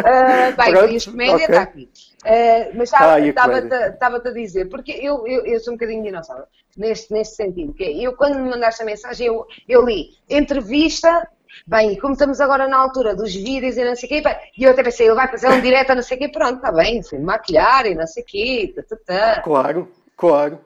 Ah, bem, Pronto, e os comédia ok. está aqui. Ah, mas a estava-te a dizer, porque eu, eu, eu sou um bocadinho dinossauro, neste, neste sentido, que é, eu quando me mandaste a mensagem, eu, eu li entrevista, bem, como estamos agora na altura dos vídeos e não sei o quê, e eu até pensei, ele vai fazer um direto a não sei o quê, pronto, está bem, sem maquilhar e não sei o quê, tá, tá, tá. Claro, claro.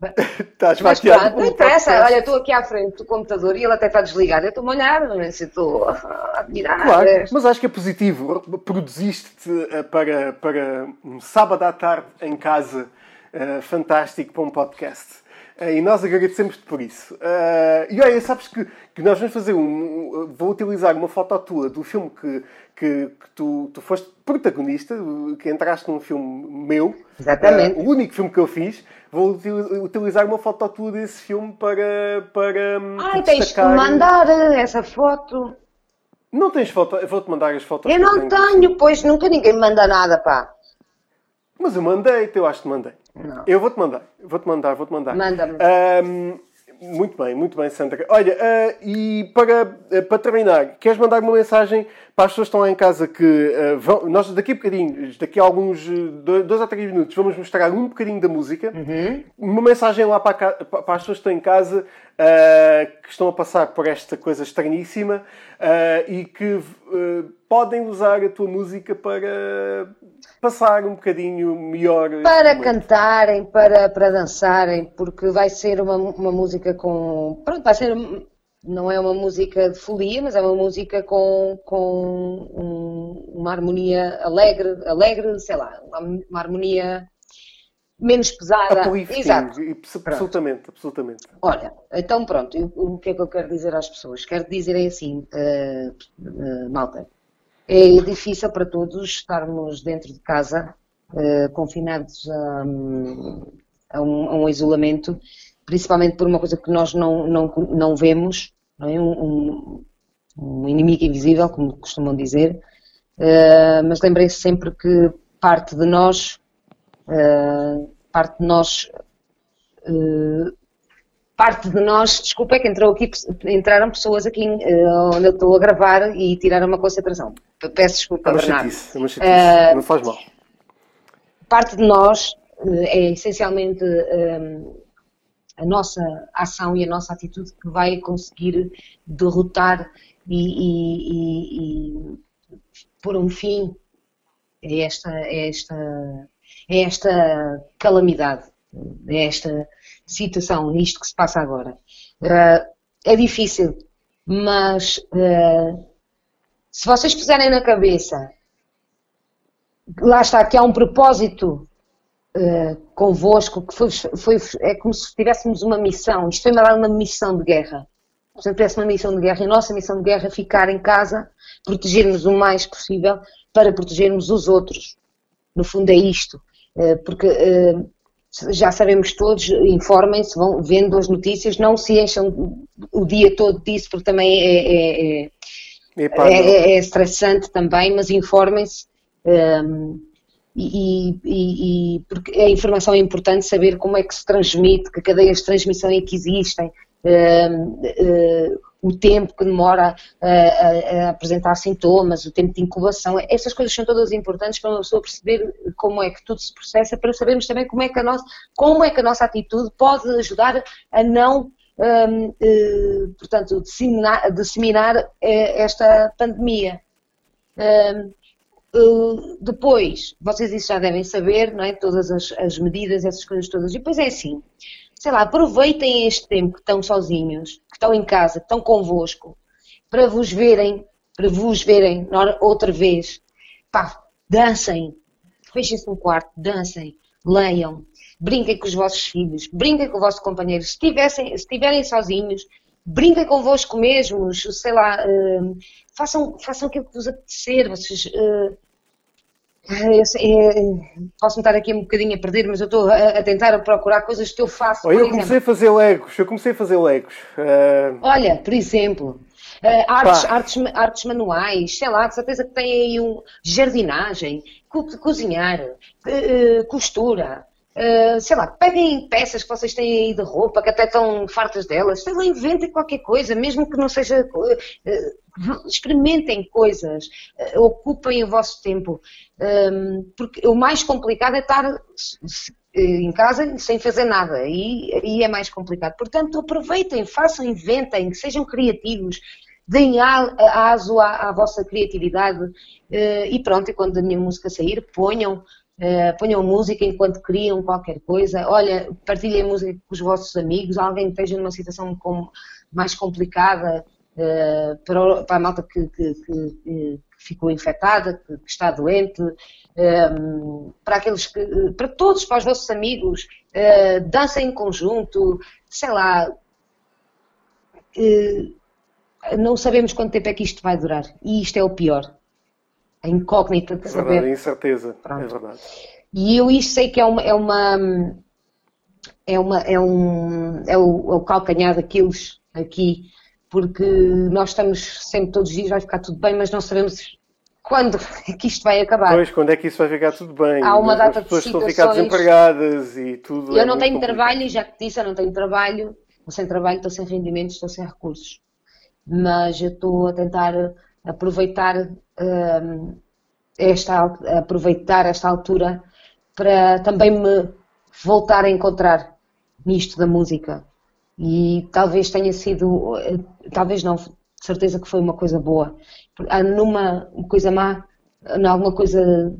Estás Mas maquiado pronto, não interessa. podcast. Olha, estou aqui à frente do computador e ele até está desligado. Eu estou a olhar, não sei se estou a admirar. Claro, mas acho que é positivo. Produziste-te eh, para, para um sábado à tarde em casa eh, fantástico para um podcast. Eh, e nós agradecemos-te por isso. Eh, e olha, sabes que, que nós vamos fazer um. Vou utilizar uma foto tua do filme que, que, que tu, tu foste protagonista, que entraste num filme meu. Exatamente. O único filme que eu fiz. Vou util- utilizar uma foto tua desse filme para. para hum, Ai, tens que mandar eh, essa foto. Não tens foto? Eu vou-te mandar as fotos Eu não tenho. tenho, pois nunca ninguém me manda nada, pá. Mas eu mandei-te, eu acho que mandei. Eu vou-te mandar, vou-te mandar, vou-te mandar. Manda-me. Ahm, Muito bem, muito bem, Sandra. Olha, ah, e para, ah, para terminar, queres mandar uma mensagem para as pessoas que estão lá em casa que ah, vão. Nós daqui a bocadinho, daqui a alguns dois, dois a três minutos, vamos mostrar um bocadinho da música. Uma mensagem lá para, para para as pessoas que estão em casa que estão a passar por esta coisa estranhíssima e que podem usar a tua música para passar um bocadinho melhor. Para cantarem, para, para dançarem, porque vai ser uma, uma música com. Pronto, vai ser. Não é uma música de folia, mas é uma música com, com um- uma harmonia alegre, alegre, sei lá, uma, harmonia menos pesada. Uplifting, Exato. absolutamente, absolutamente. Olha, então pronto, eu- o que é que eu quero dizer às pessoas? Quero dizer é assim, eh, eh, malta, é difícil para todos estarmos dentro de casa, eh, confinados a, a um, a um isolamento, principalmente por uma coisa que nós não, não, não vemos, não é? Um, um- inimigo invisível, como costumam dizer, Eh, mas lembrem-se sempre que parte de nós, eh, parte de nós parte de nós, desculpa, é que entrou aqui, entraram pessoas aqui eh, onde eu estou a gravar e tiraram uma concentração. Peço desculpa, É uma Bernardo. chatice, é uma chatice. Eh, não faz mal. parte de nós eh, é essencialmente eh, a nossa ação e a nossa atitude que vai conseguir derrotar e, e- e- e pôr um fim a esta, a esta, a esta calamidade, a esta situação, isto que se passa agora. Eh, é difícil, mas eh, se vocês puserem na cabeça lá está, que há um propósito eh, convosco, que foi, foi- é como se tivéssemos uma missão, isto foi uma missão de guerra. Se tivesse uma missão de guerra, e a nossa missão de guerra é ficar em casa, protegermos o mais possível para protegermos os outros. No fundo é isto, porque já sabemos todos, informem-se, vão vendo as notícias, não se encham o dia todo disso, porque também é- é- é, Epá, é, é- estressante também, mas informem-se. hum, e, e- e- porque a informação é importante saber como é que se transmite, que cadeias de transmissão é que existem, hum, eh, o tempo que demora a, a- a apresentar sintomas, o tempo de incubação, essas coisas são todas importantes para uma pessoa perceber como é que tudo se processa, para sabermos também como é que a nossa, como é que a nossa atitude pode ajudar a não hum, eh, portanto, disseminar, disseminar eh, esta pandemia. Eh, depois, vocês isso já devem saber, não é? Todas as, as medidas, essas coisas todas. E depois é assim, sei lá, aproveitem este tempo que estão sozinhos, que estão em casa, que estão convosco, para vos verem, para vos verem outra vez. Pá, dancem, fechem-se no quarto, dancem, leiam, brinquem com os vossos filhos, brinquem com o vosso companheiro. Se tivessem- se estiverem sozinhos, brinquem convosco mesmos, sei lá, eh, façam, façam aquilo que vos apetecer, vocês. eh, posso-me estar aqui um bocadinho a perder, mas eu estou a, a tentar procurar coisas que eu faço. Olha, eu comecei a fazer legos, eu comecei a fazer legos. Ah, Olha, por exemplo, eh, artes, artes, artes manuais, sei lá, de certeza que tem aí um jardinagem, co- cozinhar, eh, costura, eh, sei lá, peguem peças que vocês têm aí de roupa, que até estão fartas delas, sei lá, inventem qualquer coisa, mesmo que não seja. eh, experimentem coisas, eh, ocupem o vosso tempo, Hum, porque o mais complicado é estar eh, em casa sem fazer nada, e é mais complicado. Portanto, aproveitem, façam, inventem, sejam criativos, deem aso à, à vossa criatividade eh, e pronto, e quando a minha música sair, ponham, eh, ponham música enquanto criam qualquer coisa. Olha, partilhem música com os vossos amigos, alguém que esteja numa situação com- mais complicada, eh, para, para a malta que, que- que- que ficou infectada, que, está doente, eh, para aqueles que, para todos, para os vossos amigos, eh, dancem em conjunto, sei lá, eh, não sabemos quanto tempo é que isto vai durar. E isto é o pior. A incógnita de é verdade, a saber. incerteza. É Pronto. verdade. E eu isto sei que é uma. É uma é, uma, é, um, é, o, é o calcanhar daqueles aqui, porque nós estamos sempre, todos os dias, vai ficar tudo bem, mas não sabemos quando é que isto vai acabar. Pois, quando é que isso vai ficar tudo bem? Há uma As data de pessoas estão a ficar situações- desempregadas e tudo. Eu é não tenho complicado. trabalho, já que disse, eu não tenho trabalho. Estou sem trabalho, estou sem rendimentos, estou sem recursos. Mas eu estou a tentar aproveitar hum, esta, aproveitar esta altura para também me voltar a encontrar nisto da música. E talvez tenha sido, eh, talvez não, certeza que foi uma coisa boa. Há numa coisa má, em alguma coisa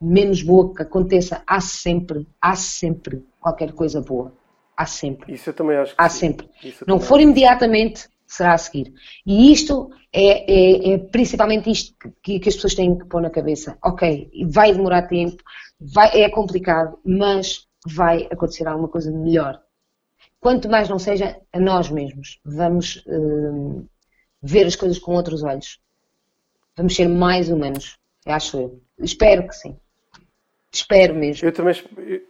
menos boa que aconteça, há sempre, há sempre qualquer coisa boa. Há sempre. Isso eu também acho que Há sim. sempre. Não for imediatamente, será a seguir. E isto é, é- é principalmente isto que, que as pessoas têm que pôr na cabeça. Ok, vai demorar tempo, vai, é complicado, mas vai acontecer alguma coisa melhor. Quanto mais não seja a nós mesmos, vamos hum, ver as coisas com outros olhos. Vamos ser mais humanos, acho eu. Espero que sim. Espero mesmo. Eu também,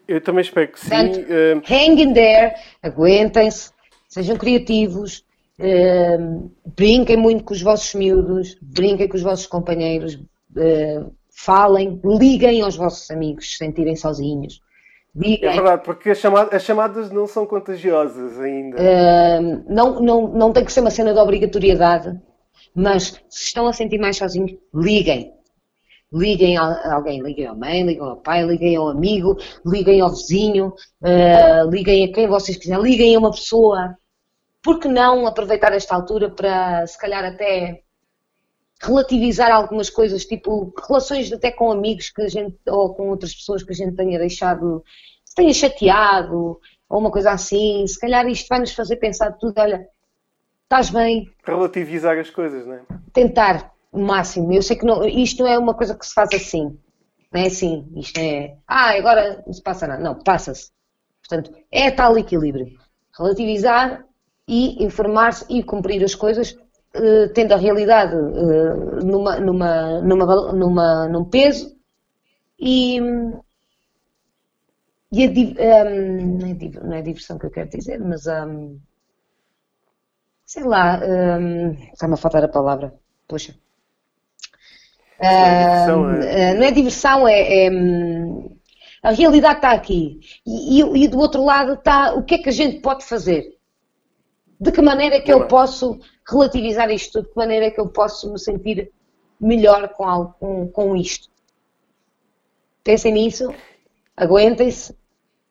eu- também espero que sim. Portanto, Eh, hang in there, aguentem-se, sejam criativos, brinquem muito com os vossos miúdos, brinquem com os vossos companheiros, eh, falem, liguem aos vossos amigos se sentirem sozinhos. é Liguem. verdade, porque as chamadas, as chamadas não são contagiosas ainda. Eh, não, não, não tem que ser uma cena de obrigatoriedade, mas se estão a sentir mais sozinhos, liguem. Liguem a a alguém, liguem à mãe, liguem ao pai, liguem ao amigo, liguem ao vizinho, eh, liguem a quem vocês quiserem, liguem a uma pessoa. Por que não aproveitar esta altura para, se calhar, até relativizar algumas coisas, tipo relações até com amigos que a gente, ou com outras pessoas que a gente tenha deixado, tenha chateado, ou uma coisa assim. Se calhar isto vai nos fazer pensar tudo. Olha, estás bem, Relativizar as coisas, não é? tentar o máximo. Eu sei que não, isto não é uma coisa que se faz assim. Não é assim. Isto é. Ah, agora não se passa nada. Não, passa-se. Portanto, é tal equilíbrio. Relativizar e informar-se e cumprir as coisas, eh, tendo a realidade eh, numa, numa, numa, numa, num peso e. E a, di- ehm, não, é não é diversão que eu quero dizer, mas. ehm, sei lá, ehm, está-me a faltar a palavra. Poxa. é diversão, é- não é diversão, é, é, a realidade está aqui. E, e- e do outro lado está o que é que a gente pode fazer. De que maneira é que eu posso relativizar isto tudo? De que maneira é que eu posso me sentir melhor com, algo- com, com isto? Pensem nisso, aguentem-se,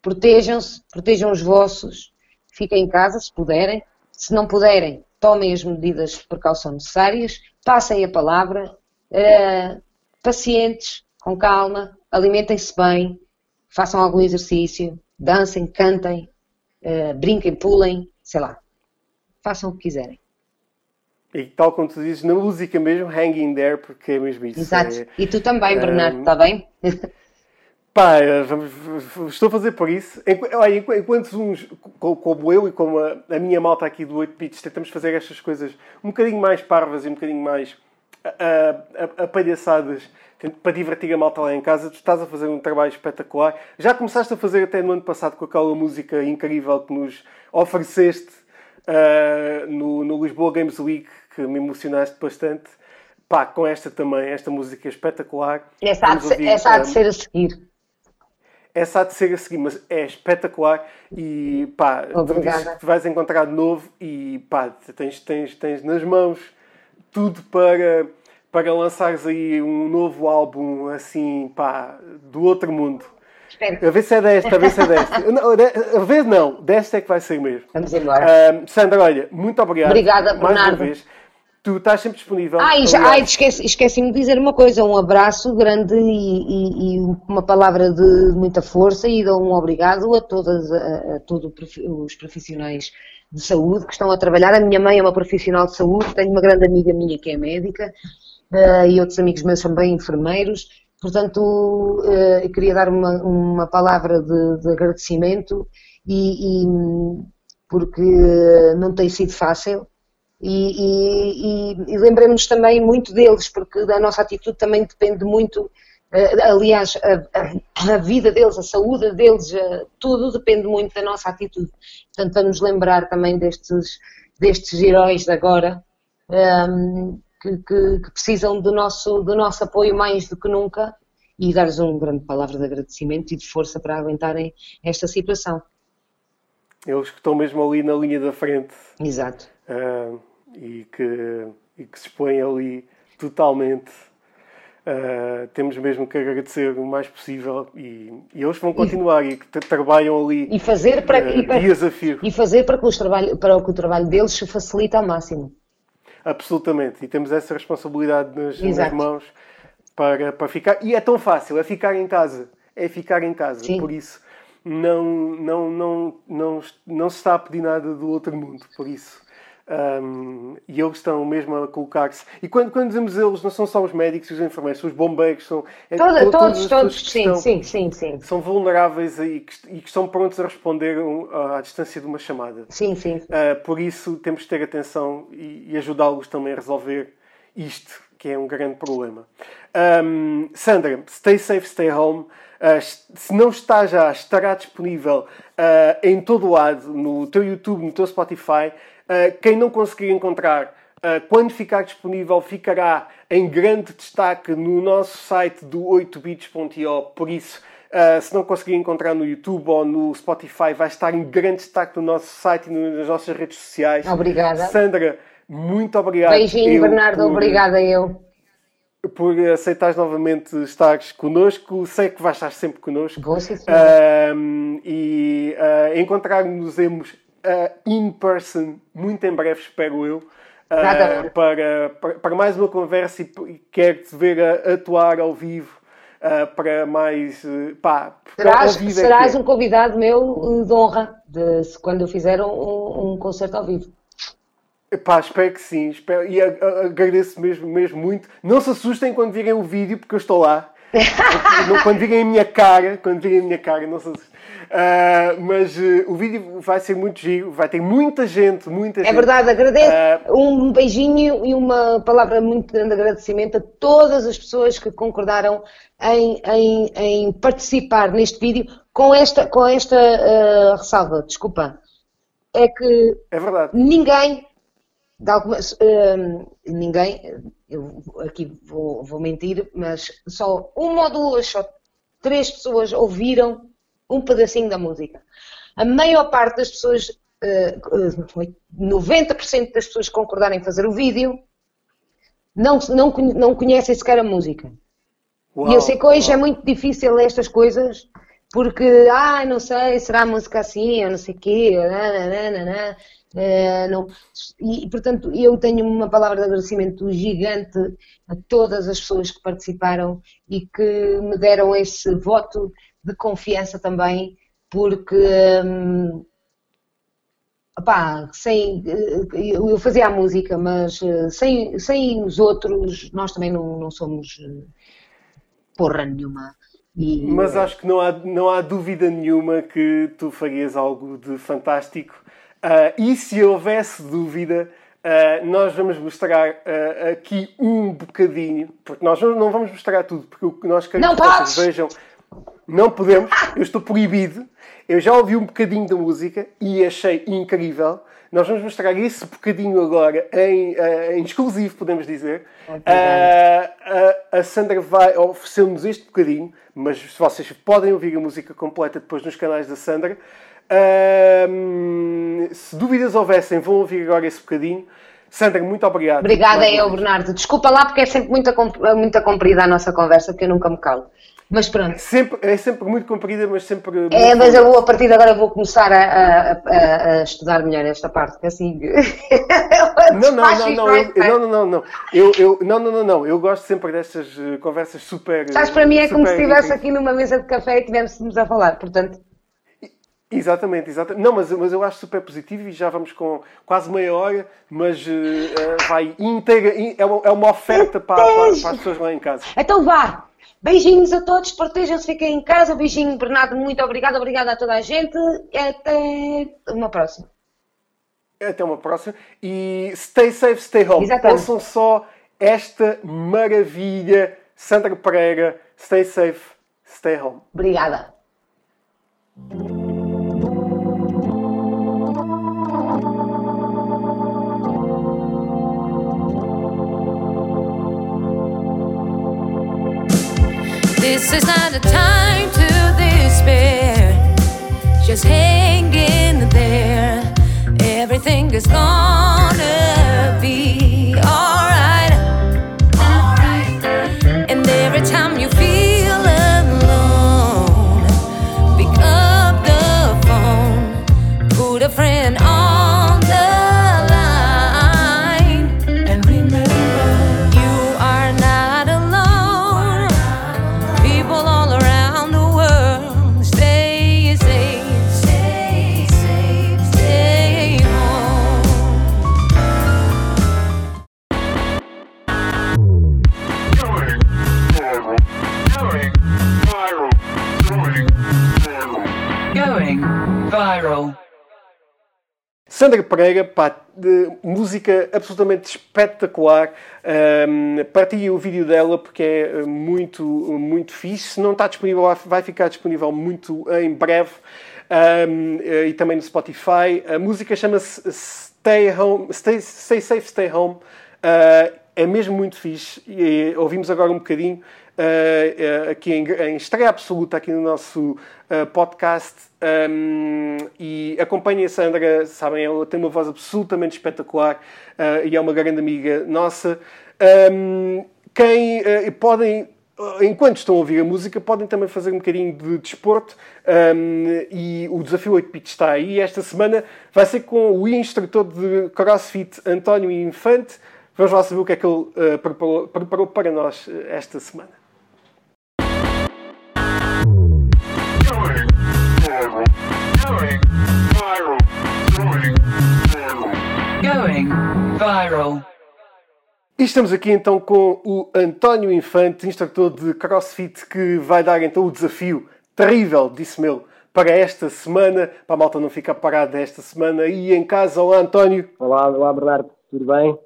protejam-se, protejam os vossos, fiquem em casa se puderem. Se não puderem, tomem as medidas de precaução necessárias, passem a palavra, eh, pacientes, com calma, alimentem-se bem, façam algum exercício, dancem, cantem, eh, brinquem, pulem, sei lá. Façam o que quiserem. E tal como tu dizes, na música mesmo, hang in there, porque é mesmo isso. Exato. É- E tu também, Bernardo, Ehm, está bem? Pá, eh, vamos- estou a fazer por isso. Enqu- olha, enqu- Enquanto uns, co- como eu e como a, a minha malta aqui do 8 Bits, tentamos fazer estas coisas um bocadinho mais parvas e um bocadinho mais apalhaçadas para divertir a malta lá em casa, tu estás a fazer um trabalho espetacular. Já começaste a fazer até no ano passado com aquela música incrível que nos ofereceste ah, no, no Lisboa Games Week, que me emocionaste bastante. Pá, com esta também, esta música espetacular. Essa há de ouvir, essa há de ah, ser a seguir. essa há de ser a seguir, mas é espetacular e pá, tu Obrigada. vais encontrar de novo e pá, tens, tens, tens nas mãos tudo para, para lançares aí um novo álbum assim, pá, do outro mundo. Espero. A ver se é desta, a ver se é desta. Não, de- a ver não, desta é que vai ser mesmo. Vamos embora. Ahm, Sandra, olha, muito obrigado. Obrigada, mais uma Bernardo. vez. Tu estás sempre disponível. Ai, já, Aliás, ai esqueci, esqueci-me de dizer uma coisa, um abraço grande e, e- e uma palavra de muita força e de um obrigado a todas a, a todos os profissionais de saúde que estão a trabalhar. A minha mãe é uma profissional de saúde, tenho uma grande amiga minha que é médica eh, e outros amigos meus também enfermeiros. Portanto, eh, eu queria dar uma, uma palavra de, de agradecimento e, e, porque não tem sido fácil e, e, e, lembremos também muito deles, porque a nossa atitude também depende muito, eh, aliás, a, a- vida deles, a saúde deles, eh, tudo depende muito da nossa atitude. Portanto, vamos lembrar também destes, destes heróis de agora, ehm, que, que- que precisam do nosso, do nosso apoio mais do que nunca e dar-lhes uma grande palavra de agradecimento e de força para aguentarem esta situação. Eles que estão mesmo ali na linha da frente. Exato. Uh, e, que, e que se expõem ali totalmente. Uh, temos mesmo que agradecer o mais possível e, e eles vão continuar e, e que trabalham ali e fazer para, uh, e para, dias a fio. E fazer para que, trabalho, para que o trabalho deles se facilite ao máximo. Absolutamente. E temos essa responsabilidade nas, nas mãos para, para ficar. E é tão fácil, é ficar em casa. É ficar em casa. Sim. Por isso não, não, não, não, não se está a pedir nada do outro mundo. Por isso. Um, e eles estão mesmo a colocar-se. E quando, quando dizemos eles, não são só os médicos e os enfermeiros, são os bombeiros, são é, Toda, to, todos, todos, sim, estão, sim, sim, sim. São vulneráveis e que, e que estão prontos a responder à distância de uma chamada. Sim, sim. Uh, por isso temos de ter atenção e, e ajudá-los também a resolver isto, que é um grande problema. Um, Sandra, stay safe, stay home. Uh, se não está já, estará disponível uh, em todo o lado, no teu YouTube, no teu Spotify. Uh, quem não conseguir encontrar, uh, quando ficar disponível, ficará em grande destaque no nosso site do 8bits.io. Por isso, uh, se não conseguir encontrar no YouTube ou no Spotify, vai estar em grande destaque no nosso site e nas nossas redes sociais. Obrigada. Sandra, muito obrigado. Beijinho, Bernardo. Por... Obrigada eu por aceitares novamente estares connosco. Sei que vais estar sempre connosco. Vou, sim, uh, e uh, encontrar-nos uh, in person, muito em breve, espero eu, uh, para, para, para, mais uma conversa e quero-te ver a, atuar ao vivo. Uh, para mais. Uh, pá, serás, é serás é. um convidado meu de honra de, quando eu fizer um, um concerto ao vivo. Pá, espero que sim. Espero, e agradeço mesmo, mesmo muito. Não se assustem quando virem o vídeo, porque eu estou lá. quando virem a minha cara, quando virem a minha cara, não se assustem. Uh, mas uh, o vídeo vai ser muito giro, vai ter muita gente, muita é gente. É verdade, agradeço. Uh, um beijinho e uma palavra muito grande agradecimento a todas as pessoas que concordaram em, em, em participar neste vídeo com esta, com esta ressalva. Desculpa. É que é verdade. ninguém, de algumas, ninguém, eu aqui vou, vou mentir, mas só uma ou duas, só três pessoas ouviram um pedacinho da música. A maior parte das pessoas, uh, uh, 90% das pessoas que concordaram em fazer o vídeo, não, não, não conhecem sequer a música. Uau, e eu sei que hoje é uau. é muito difícil estas coisas, porque, ah, não sei, será a música assim, ou não sei o quê, nananana, Uh, não, e, portanto, eu tenho uma palavra de agradecimento gigante a todas as pessoas que participaram e que me deram esse voto de confiança também, porque hum, opá, sem, eh, eu fazia a música, mas eh, sem, sem os outros nós também não, não somos eh, porra nenhuma. E, mas acho que não há, não há dúvida nenhuma que tu farias algo de fantástico. Uh, e se houvesse dúvida, uh, nós vamos mostrar uh, aqui um bocadinho, porque nós não vamos mostrar tudo, porque o que nós queremos que vocês vejam não podemos, eu estou proibido. Eu já ouvi um bocadinho da música e achei incrível. Nós vamos mostrar esse bocadinho agora em, uh, em exclusivo, podemos dizer. Uh, uh, a Sandra vai oferecer-nos este bocadinho, mas vocês podem ouvir a música completa depois nos canais da Sandra. se dúvidas houvessem, vão ouvir agora esse bocadinho. Sandra, muito obrigado. Obrigada eu, Bernardo. Desculpa lá porque é sempre muito, muito comprida a nossa conversa, que eu nunca me calo. Mas pronto. Sempre, é sempre muito comprida, mas sempre. É, mas eu vou, a partir de agora vou começar a, a, a estudar melhor esta parte, assim. não, não, não, não, eu, não, não, não, não. Eu, eu, não, não, não, não. Eu gosto sempre destas eh, conversas super. Sabes, para mim é como se estivesse aqui numa mesa de café e estivéssemos a falar, portanto. Exatamente, exatamente. Não, mas, mas eu acho super positivo e já vamos com quase meia hora, mas uh, vai inteira. É uma, é uma oferta para, para, para as pessoas lá em casa. Então vá! Beijinhos a todos, protejam-se, fiquem em casa. Beijinho, Bernardo, muito obrigado, obrigada a toda a gente. Até uma próxima. Até uma próxima. E stay safe, stay home. Exatamente. Ouçam só esta maravilha. Sandra Pereira, stay safe, stay home. Obrigada. This is not a time to despair. Just hang in there. Everything is gonna be. Sandra Pereira, pá, música absolutamente espetacular. Um, partilhe o vídeo dela porque é uh, muito, muito fixe. Se não está disponível, vai- ficar disponível muito em breve. Um, eh, e também no Spotify. A música chama-se Stay Home, Stay, Stay Safe, Stay Home. Uh, é mesmo muito fixe. E, eh, ouvimos agora um bocadinho aqui em, em estreia absoluta aqui no nosso uh, podcast. Um, e acompanhem a Sandra, sabem, ela tem uma voz absolutamente espetacular uh, e é uma grande amiga nossa. Um, quem podem enquanto estão a ouvir a música, podem também fazer um bocadinho de desporto um, e o desafio 8 Pit está aí. Esta semana vai ser com o instrutor de CrossFit António Infante. Vamos lá saber o que é que ele uh, preparou, preparou para nós esta semana. Going viral. E estamos aqui então com o António Infante, instrutor de CrossFit, que vai dar então o desafio terrível, disse-me ele, para esta semana, para a malta não ficar parada esta semana. E em casa, olá António. Olá, olá Bernardo, tudo bem?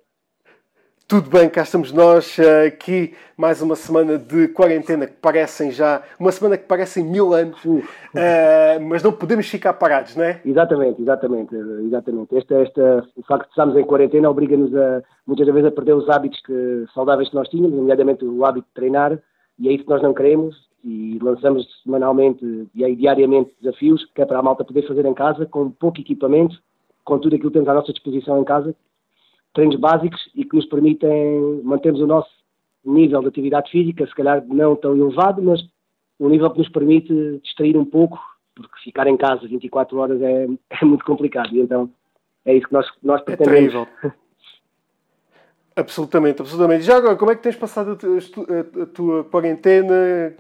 Tudo bem, cá estamos nós, eh, aqui mais uma semana de quarentena que parecem já, uma semana que parecem mil anos, eh, mas não podemos ficar parados, não é? Exatamente, exatamente, exatamente. Esta, esta, o facto de estarmos em quarentena obriga-nos a, muitas vezes a perder os hábitos que, saudáveis que nós tínhamos, nomeadamente o hábito de treinar, e é isso que nós não queremos, e lançamos semanalmente e aí diariamente desafios, que é para a malta poder fazer em casa, com pouco equipamento, com tudo aquilo que temos à nossa disposição em casa, treinos básicos e que nos permitem mantermos o nosso nível de atividade física, se calhar não tão elevado, mas um nível que nos permite distrair um pouco, porque ficar em casa 24 horas é, é muito complicado. E então é isso que nós, nós É pretendemos. terrível. Absolutamente, absolutamente. Já agora, como é que tens passado a tu- a tu- a- a tua quarentena?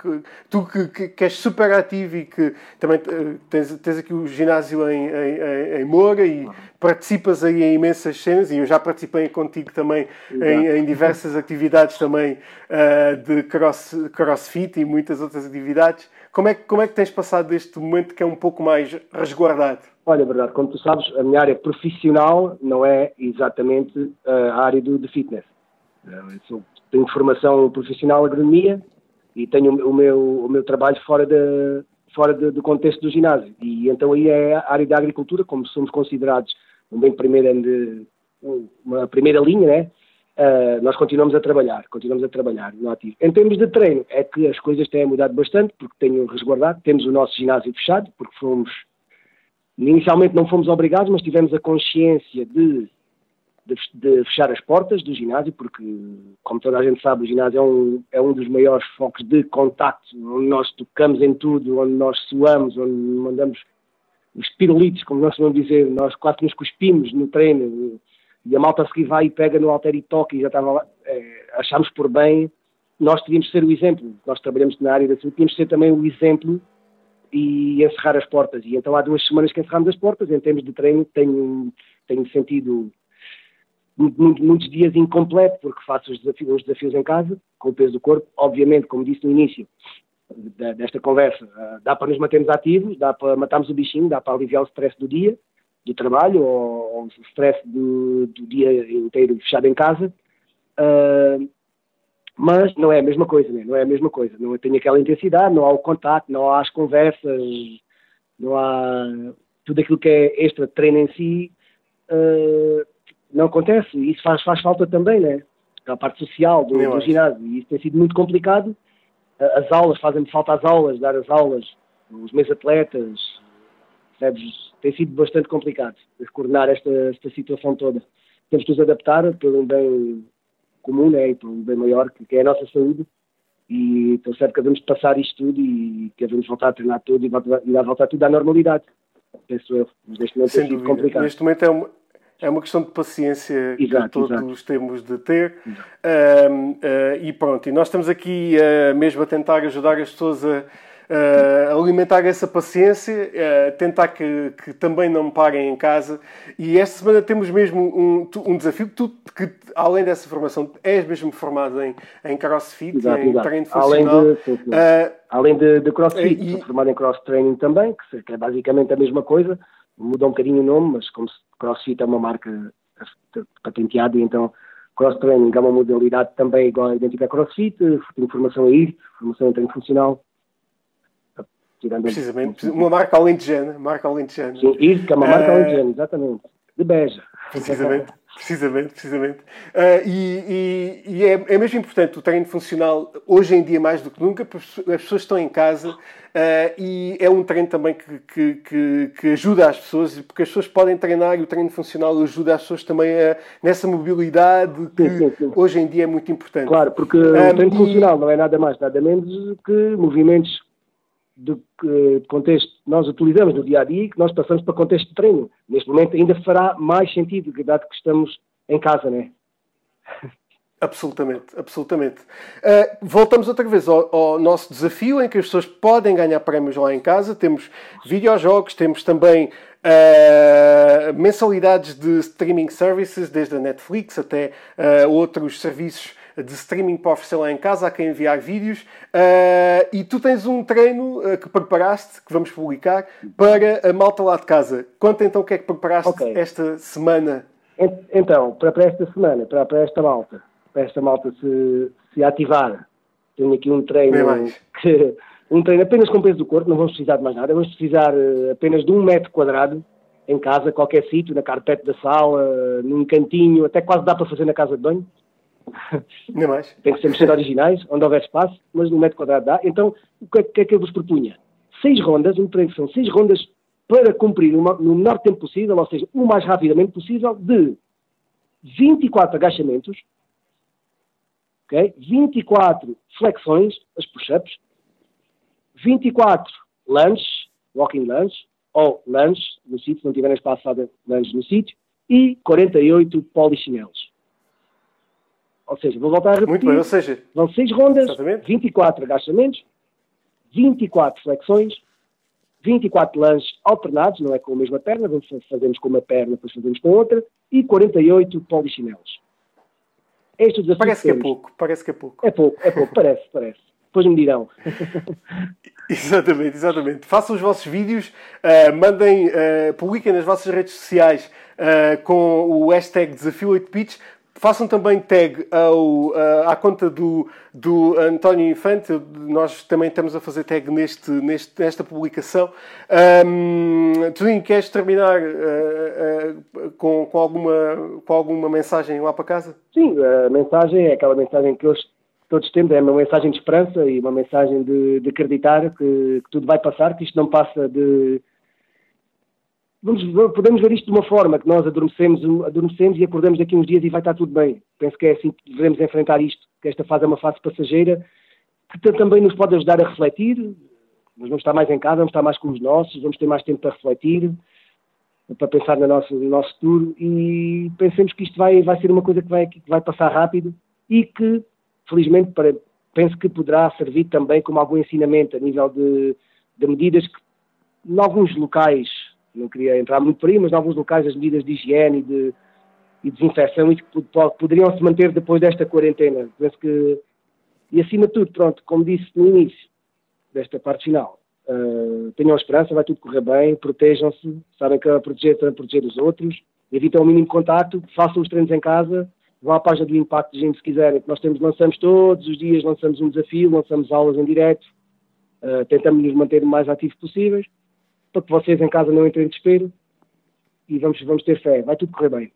Tu que, que- que és super ativo e que também eh, tens, tens aqui o ginásio em, em, em- Moura e participas aí em imensas cenas e eu já participei contigo também em, em diversas atividades também eh, de cross, crossfit e muitas outras atividades. Como é, como é que tens passado este momento que é um pouco mais resguardado? Olha, verdade, como tu sabes, a minha área profissional não é exatamente eh, a área do, de fitness. Eh, eu sou- tenho formação profissional em agronomia e tenho o meu, o meu trabalho fora, de, fora de- do contexto do ginásio. E então aí é a área da agricultura, como somos considerados bem uma primeira linha, né? Eh, nós continuamos a trabalhar, continuamos a trabalhar no ativo. Em termos de treino, é que as coisas têm mudado bastante, porque tenho resguardado, temos o nosso ginásio fechado, porque fomos Inicialmente não fomos obrigados, mas tivemos a consciência de, de, de fechar as portas do ginásio, porque, como toda a gente sabe, o ginásio é um, é um dos maiores focos de contacto, onde nós tocamos em tudo, onde nós suamos, onde mandamos os pirulitos, como nós vamos dizer, nós quase nos cuspimos no treino, e a malta seguir vai e pega no alter e toca e já estava lá. É, achámos por bem, nós teríamos ser o exemplo. Nós trabalhamos na área da saúde, tínhamos ser também o exemplo e encerrar as portas. E então há duas semanas que encerramos as portas. Em termos de treino, tenho, tenho sentido mu- mu- muitos dias incompleto, porque faço os desafios, os desafios em casa, com o peso do corpo. Obviamente, como disse no início desta conversa, ah, dá para nos mantermos ativos, dá para matarmos o bichinho, dá para aliviar o stress do dia, do trabalho, ou, ou o stress do, do dia inteiro fechado em casa. Ah, mas não é a mesma coisa, né? não é a mesma coisa. Não tem aquela intensidade, não há o contato, não há as conversas, não há tudo aquilo que é extra treino em si, eh, não acontece. E isso faz, faz falta também, né? A parte social do, do ginásio. E isso tem sido muito complicado. Eh, As aulas, fazem-me falta as aulas, dar as aulas, os meus atletas, percebes? Tem sido bastante complicado coordenar esta, esta situação toda. Temos que nos adaptar pelo bem comum né, e pelo bem maior, que, que é a nossa saúde. E estou certo que devemos passar isto tudo e que devemos voltar a treinar tudo e voltar, e voltar tudo à normalidade. Penso eu. Mas neste momento Sem sido dúvida. complicado. Neste momento é uma, é uma questão de paciência Exato, que todos exato. temos de ter. Ahm, ah, e pronto, e nós estamos aqui ah, mesmo a tentar ajudar as pessoas a, ah, alimentar essa paciência, ah, tentar que, que também não parem em casa. E esta semana temos mesmo um, um desafio tu, que além dessa formação, és mesmo formado em, em crossfit, Exato, em exato. treino Além funcional. de, sim, sim. Ah, Além de, de crossfit, e- sou formado em cross training também, que, é basicamente a mesma coisa, muda um bocadinho o nome, mas como crossfit é uma marca patenteada, então cross training é uma modalidade também igual idêntica a crossfit, tenho formação a IRT, formação em treino funcional. Tirando precisamente, uma marca alentejana, marca alentejana. Sim, IRT, que é uma marca Ah, alentejana, exatamente, de Beja. Precisamente, precisamente, precisamente. Ah, e e- e é, é mesmo importante o treino funcional, hoje em dia mais do que nunca, porque as pessoas estão em casa ah, e é um treino também que, que, que, que ajuda as pessoas, porque as pessoas podem treinar e o treino funcional ajuda as pessoas também a, nessa mobilidade que hoje em dia é muito importante. Claro, porque Ah, o treino e- funcional não é nada mais, nada menos que movimentos de, de contexto que nós utilizamos no dia a dia e que nós passamos para contexto de treino. Neste momento ainda fará mais sentido, dado que estamos em casa, né? Absolutamente, absolutamente. Uh, voltamos outra vez ao, ao nosso desafio em que as pessoas podem ganhar prémios lá em casa. Temos videojogos, temos também uh, mensalidades de streaming services, desde a Netflix até uh, outros serviços de streaming para oferecer lá em casa a quem enviar vídeos. Uh, e tu tens um treino uh, que preparaste, que vamos publicar, para a malta lá de casa. Conta então o que é que preparaste esta semana. En- Então, para, esta semana, para, esta malta, para esta malta se, se ativar, tenho aqui um treino que um treino apenas com peso do corpo, não vamos precisar de mais nada, vamos precisar eh, apenas de um metro quadrado em casa, qualquer sítio, na carpete da sala, num cantinho, até quase dá para fazer na casa de banho. Mais. Tem que sempre ser originais, onde houver espaço, mas num metro quadrado dá. Então, o que é, que, é eu vos propunha? Seis rondas, um treino que são seis rondas para cumprir uma- no menor tempo possível, ou seja, o mais rapidamente possível, de 24 agachamentos, ok? 24 flexões, as push-ups, 24 lunges, walking lunge, ou lunge no sítio, se não tiverem espaço, fazem lunge no sítio, e 48 polichinelos. Ou seja, vou voltar a repetir. Muito bem, ou seja, Vão 6 rondas, 24 agachamentos, 24 flexões, 24 lances alternados, não é com a mesma perna, fazemos com uma perna, depois fazemos com outra, e 48 polichinelos. Este é desafio Parece que é temos. pouco, parece que é pouco. É pouco, é pouco, parece, parece. Depois me dirão. Exatamente, exatamente. Façam os vossos vídeos, uh, mandem, uh, publiquem nas vossas redes sociais uh, com o hashtag Desafio 8 Bits. Façam também tag ao, uh, à conta do, do António Infante. Nós também estamos a fazer tag neste, neste, nesta publicação. Um, Turinho, queres terminar uh, uh, com, com, alguma, com alguma mensagem lá para casa? Sim, a mensagem é aquela mensagem que hoje todos temos, é uma mensagem de esperança e uma mensagem de, de acreditar que, que tudo vai passar, que isto não passa de. Vamos, podemos ver isto de uma forma, que nós adormecemos, adormecemos e acordamos daqui uns dias e vai estar tudo bem. Penso que é assim que devemos enfrentar isto, que esta fase é uma fase passageira, que ta- também nos pode ajudar a refletir. Nós vamos estar mais em casa, vamos estar mais com os nossos, vamos ter mais tempo para refletir, para pensar no nosso, no nosso futuro e pensemos que isto vai, vai ser uma coisa que vai, que vai passar rápido e que, felizmente, para, penso que poderá servir também como algum ensinamento a nível de, de medidas que, em alguns locais, não queria entrar muito por aí, mas em alguns locais as medidas de higiene e de, e desinfecção isso que po- poderiam se manter depois desta quarentena. Penso que, e acima de tudo, pronto, como disse no início desta parte final, Uh, tenham esperança, vai tudo correr bem, protejam-se, sabem que a proteger para proteger os outros, evitem o mínimo contacto, façam os treinos em casa, vão à página do Impacto de Gente se quiserem, que nós temos, lançamos todos os dias, lançamos um desafio, lançamos aulas em direto, uh, tentamos nos manter o mais ativos possíveis, para que vocês em casa não entrem em desespero e vamos, vamos ter fé, vai tudo correr bem.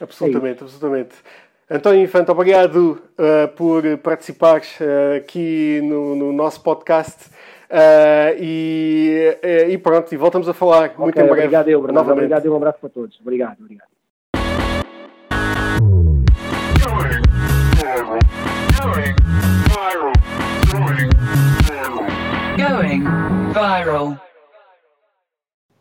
Absolutamente, absolutamente. António Infante, obrigado uh, por participares uh, aqui no, no nosso podcast. Ah, e, e pronto, e voltamos a falar muito Ok, em breve. Obrigado, eu, Bernardo. novamente. Obrigado e um abraço para todos. Obrigado, obrigado. Going viral.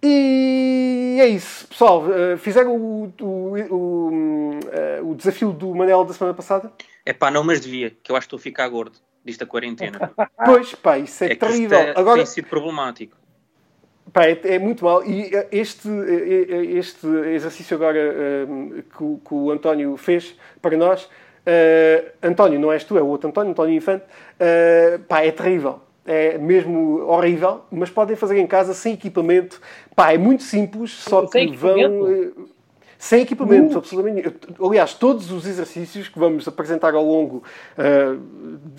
E é isso, pessoal. eh, fizeram o, o, o, eh, o desafio do Manel da semana passada? É pá, não, mas devia, que eu acho que estou a ficar gordo disto da quarentena. Pois, pá, isso é, é terrível. é- Agora, tem sido problemático. Pá, é, é muito mal. E eh, este, este exercício agora eh, que, o- que o António fez para nós, eh, António, não és tu, é o outro António, António Infante, eh, pá, é terrível. É mesmo horrível, mas podem fazer em casa sem equipamento. Pá, é muito simples, só que vão. eh, Sem equipamento, Uh. absolutamente. Aliás, todos os exercícios que vamos apresentar ao longo, eh,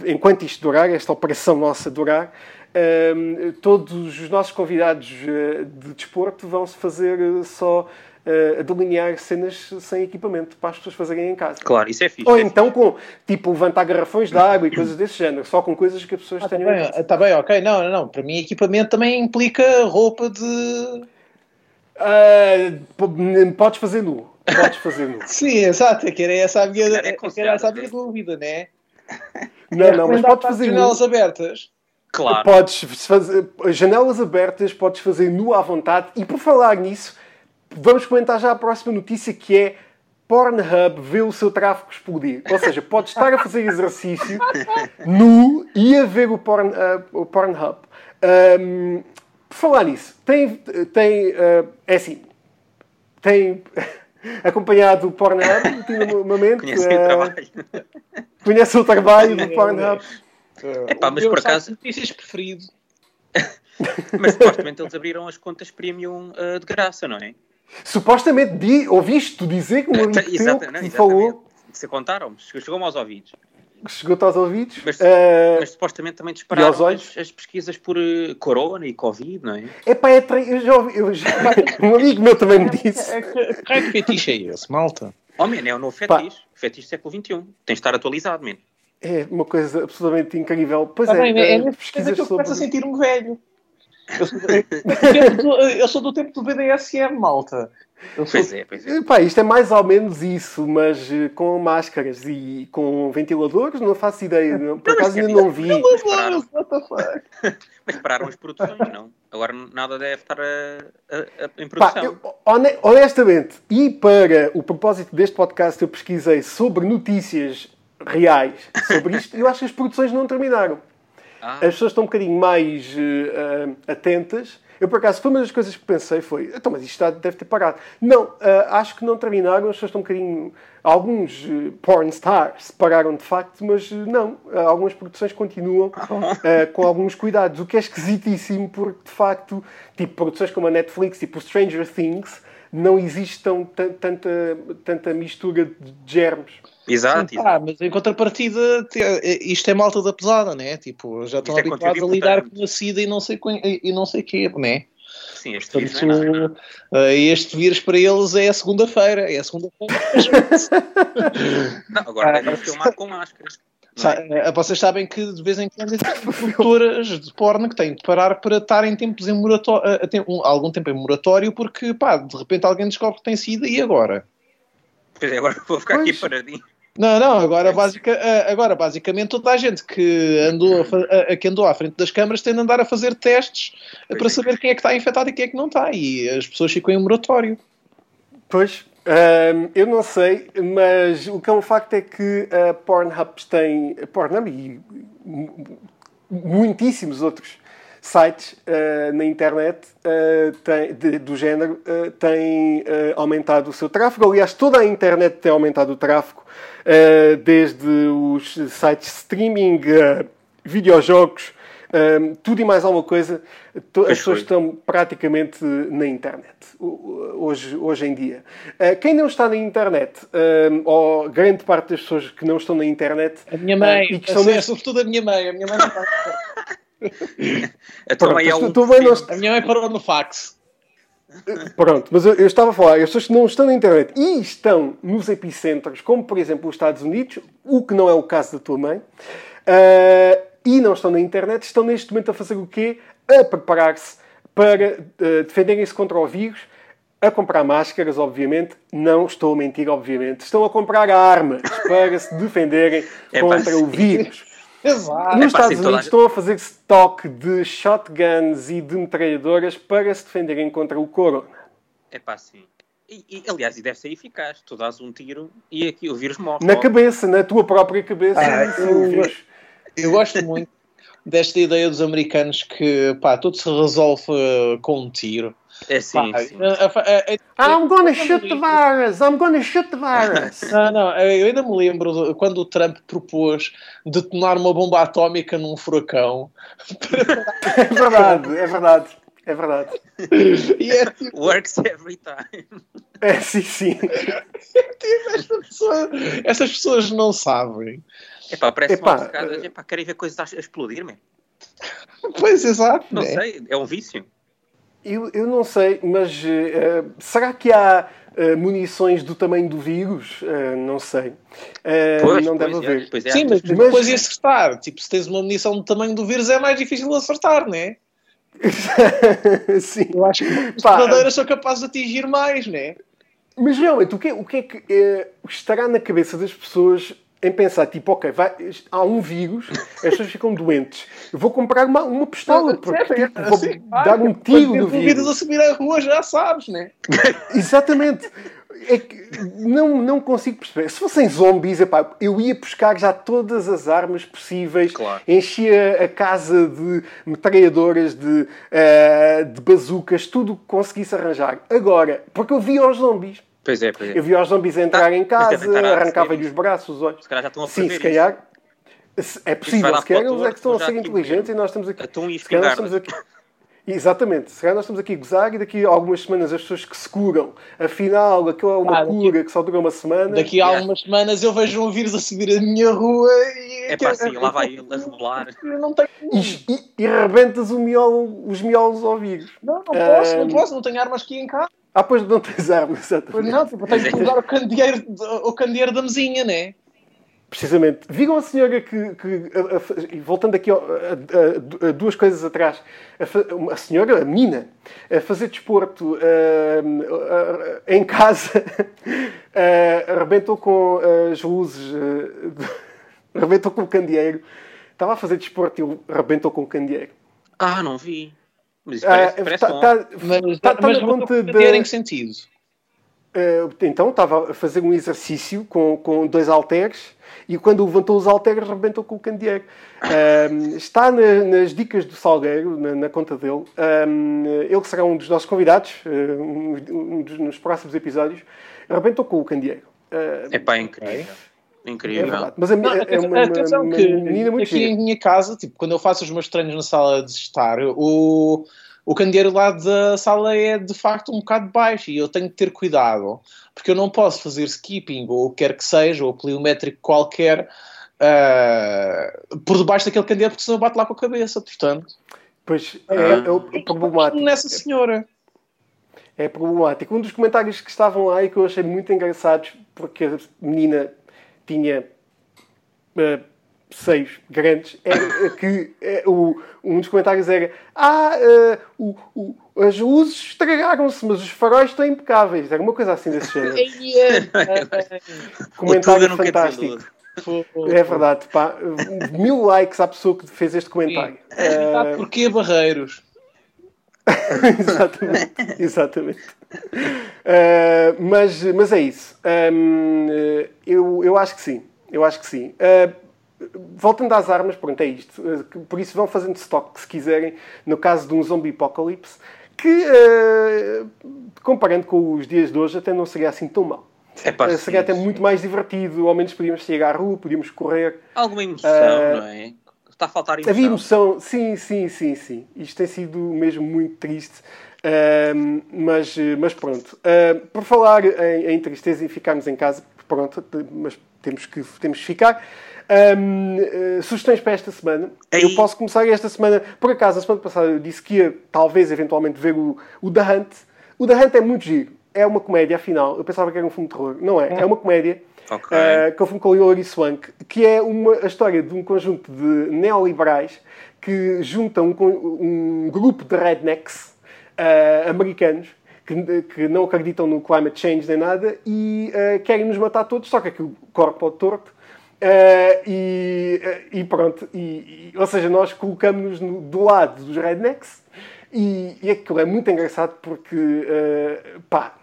enquanto isto durar, esta operação nossa durar, eh, todos os nossos convidados de desporto vão-se fazer eh, só eh, a delinear cenas sem equipamento para as pessoas fazerem em casa. Claro, isso é fixe. Ou é então com, tipo, levantar garrafões de água e coisas desse género, só com coisas que as pessoas tenham em casa. Está tá bem, ok. Não, não, não. Para mim, equipamento também implica roupa de. Ah, p- podes fazer nu. Podes fazer nu. Sim, exato. É que era essa a minha, É é era essa a minha dúvida, né? Não, não, mas Recomendar podes fazer nu. janelas abertas. Claro. Podes fazer janelas abertas, podes fazer nu à vontade. E por falar nisso, vamos comentar já a próxima notícia que é Pornhub vê o seu tráfego explodir. Ou seja, podes estar a fazer exercício nu e a ver o, porn, uh, o Pornhub. Um, por falar nisso, tem, tem uh, é assim, tem acompanhado o Pornhub ultimamente. Conheci o uh, trabalho. Conhece o trabalho do Pornhub. É pá, mas O por acaso, notícias preferido. mas supostamente eles abriram as contas premium ah, de graça, não é? Supostamente, di, ouviste tu dizer que um amigo teu que não, te falou, Se contaram-me, chegou-me aos ouvidos. chegou-te aos ouvidos. Mas, Eh, mas supostamente também e aos dispararam olhos? as, as pesquisas por eh, corona e covid, não é? Epá, é tre... eu já ouvi, eu já... um amigo meu também me disse. É que, que fetiche é esse, malta? Oh, man, é o novo Pá. fetiche. Fetiche século XXI. Tem de estar atualizado, man. É uma coisa absolutamente incrível. Pois Tá é, bem, é, eh, é nesse pesquisas que eu sobre... começo a sentir-me velho. Eu sou, eu do tempo do- eu sou do tempo do BDSM, malta. Eu sou- Pois é, pois é. Epá, isto é mais ou menos isso, mas eh, com máscaras e com ventiladores, não faço ideia. não- Por acaso ainda não vi. Pararam, the fuck? mas pararam as produções, não? Agora nada deve estar a- a- a- em Pá, produção. eu, hone- honestamente, e para o propósito deste podcast, eu pesquisei sobre notícias reais sobre isto e eu acho que as produções não terminaram. Ah. As pessoas estão um bocadinho mais ah, atentas. Eu, por acaso, foi uma das coisas que pensei foi, então, mas isto deve ter parado. Não, ah, acho que não terminaram. As pessoas estão um bocadinho... Alguns eh, porn stars pararam de facto, mas não. Algumas produções continuam com alguns cuidados, o que é esquisitíssimo, porque, de facto, tipo, produções como a Netflix, tipo Stranger Things, não existe tão, tan- tanta, tanta mistura de germes. Exato, Ah, mas em contrapartida, te- isto é malta da pesada, né? Tipo, já estão Isto é habituados a lidar importante. com a SIDA e não sei, e não sei quê, né? Sim, este vírus não é nada. Portanto, eh, este vírus para eles é a segunda-feira. É a segunda-feira. Não, agora devem filmar com máscaras. é? eh, Vocês sabem que de vez em quando existem produtoras de porno que têm de parar para estar em tempos em moratório, algum tempo em moratório porque, pá, de repente alguém descobre que tem SIDA e agora? Pois é, agora vou ficar aqui Pois. paradinho. Não, não, agora, basica, eh, agora basicamente toda a gente que andou, a a- que andou à frente das câmaras tem de andar a fazer testes eh, Pois para é. saber quem é que está infectado e quem é que não está. E as pessoas ficam em moratório. Pois, hum, eu não sei, mas o que é um facto é que a Pornhub tem, a Pornhub e mu- muitíssimos outros sites uh, na internet uh, tem- de- do género uh, têm aumentado o seu tráfego. Aliás, toda a internet tem aumentado o tráfego, desde os sites de streaming, uh, videojogos, um, tudo e mais alguma coisa. As Pois pessoas foi. estão praticamente na internet hoje, hoje em dia. Quem não está na internet, ou grande parte das pessoas que não estão na internet, A minha mãe, e que estão é neste- sobretudo a minha mãe. A minha mãe, não está- A tua Pronto, mãe é um a minha mãe parou no fax. Pronto, mas eu, eu estava a falar, as pessoas que não estão na internet e estão nos epicentros, como por exemplo os Estados Unidos, o que não é o caso da tua mãe, uh, e não estão na internet estão neste momento a fazer o quê? A preparar-se para uh, defenderem-se contra o vírus, a comprar máscaras, obviamente. Não estou a mentir, obviamente. Estão a comprar armas para se defenderem É contra o vírus. Exato. Nos É Estados a Unidos estão a fazer stock de shotguns e de metralhadoras para se defenderem contra o corona. É pá, sim. E, e, aliás, e deve ser eficaz. Tu dás um tiro e aqui o vírus morre. Na logo. cabeça, na tua própria cabeça. Ah, eu-. Eu gosto muito desta ideia dos americanos que pá, tudo se resolve eh, com um tiro. É sim, Pá, sim. a- a- a- I'm gonna shoot the virus! I'm gonna shoot the virus! Não, não, eu ainda me lembro de- quando o Trump propôs detonar uma bomba atómica num furacão. É verdade, é verdade. É verdade. E é tipo, Works every time. É, sim, sim. esta pessoa- essas pessoas não sabem. Epá, parece Epá, uma obcecadas. Epá, querem ver coisas a explodir, man. Pois, exato. Não né? sei, é um vício. Eu, eu não sei, mas eh, será que há eh, munições do tamanho do vírus? Eh, não sei. Pois, não pois, deve é, haver. pois é. Sim, mas Mas- depois ia acertar. Tipo, se tens uma munição do tamanho do vírus, é mais difícil de acertar, né? sim. Eu acho que as verdadeiras são capazes de atingir mais, né? Mas realmente, o que, é- o que é que eh, estará na cabeça das pessoas em pensar, tipo, ok, vai- há um vírus, as pessoas ficam doentes, eu vou comprar uma, uma pistola, porque tipo, vou Assim, dar um tiro no dúvidas vírus. a subir a rua, já sabes, né? Exatamente. É que não, não consigo perceber. Se fossem zombies, epá, eu ia buscar já todas as armas possíveis, Claro. enchia a casa de metralhadoras, de, eh, de bazucas, tudo o que conseguisse arranjar. Agora, porque eu via os zombies. Pois é, pois é. Eu via os zombies entrar Ah, em casa, arrancava-lhe os braços, os olhos. Se calhar já estão a Sim, se calhar. se- É possível, se calhar para eles é que estão a ser inteligentes e nós estamos aqui. Atum e Se calhar nós estamos espingardas. aqui. Exatamente, se calhar nós estamos aqui a gozar e daqui a algumas semanas as pessoas que se curam, afinal, aquilo é uma Ah, daqui- cura que só dura uma semana. Daqui a algumas semanas eu vejo um vírus a subir a minha rua e. É pá, assim, lá vai ele a rebolar. Não tenho. E, e, e arrebentas o miolo, os miolos ao vírus. Não, não posso, não posso, não tenho armas aqui em casa. Ah, pois não tens armas, Pois exatamente. não, tipo, tenho que usar o candeeiro, o candeeiro da mesinha, né? Precisamente. Viram a senhora que, que a- a- e voltando aqui a, a- a duas coisas atrás, a, senhora, a menina, a fazer desporto a- em casa, arrebentou com as luzes, de- arrebentou com o candeeiro. Estava a fazer desporto e arrebentou com o candeeiro. Ah, não vi. Mas isso Ah, parece, parece tá- bom. tá- Mas, tá- tá mas na não conta em que sentido? Eh, então estava a fazer um exercício com, com dois halteres e quando levantou os halteres rebentou com o candeeiro. Ahm, está na- nas dicas do Salgueiro, na, na conta dele. Ahm, ele será um dos nossos convidados eh, um, um dos, nos próximos episódios. Rebentou com o candeeiro. Ah, É pá, é incrível. é Incrível. verdade. Mas a, Não, é uma, uma- atenção uma que menina muito aqui gira. em minha casa, tipo, quando eu faço os meus treinos na sala de estar, o, o candeeiro lá da sala é de facto um bocado baixo e eu tenho que ter cuidado, porque eu não posso fazer skipping ou o que quer que seja, ou pliométrico qualquer, ah, por debaixo daquele candeeiro, porque senão eu bato lá com a cabeça, portanto. Pois Ah. é, é o problemático. Nessa senhora. É problemático. Um dos comentários que estavam lá e que eu achei muito engraçados, porque a menina tinha eh, seios grandes, era que eh, o, um dos comentários era Ah, eh, o, o- as luzes estragaram-se, mas os faróis estão impecáveis. Era uma coisa assim desse género. O comentário fantástico. É verdade, pá. Mil likes à pessoa que fez este comentário. Eh, Porquê barreiros? exatamente. exatamente. Uh, mas, mas é isso. Um, uh, eu, eu acho que sim. Eu acho que sim. Uh, voltando às armas, pronto, é isto. Uh, por isso vão fazendo stock se quiserem, no caso de um zombie apocalypse, que uh, comparando com os dias de hoje até não seria assim tão mal. É pá, Uh, seria até muito mais divertido, ao menos podíamos sair à rua, podíamos correr. Alguma emoção, não é? Está a faltar emoção. Havia emoção, sim, sim, sim, sim. Isto tem sido mesmo muito triste. Mas, mas pronto. Ahm, por falar em, em tristeza e ficarmos em casa, pronto, mas temos que, temos que ficar. Ahm, eh, sugestões para esta semana. Ei. Eu posso começar esta semana. Por acaso, a semana passada eu disse que ia, talvez, eventualmente, ver o, o The Hunt. O The Hunt é muito giro. É uma comédia, afinal. Eu pensava que era um filme de terror. Não é. É uma comédia. Ok. Uh, que é um filme com Hilary Swank, que é uma, a história de um conjunto de neoliberais que juntam um, um grupo de rednecks uh, americanos que, que não acreditam no climate change nem nada e uh, querem nos matar todos, só que aquilo corre para o torto. Uh, e, e pronto, e, e- ou seja, nós colocamos-nos no- do lado dos rednecks e, e aquilo é muito engraçado porque, pá,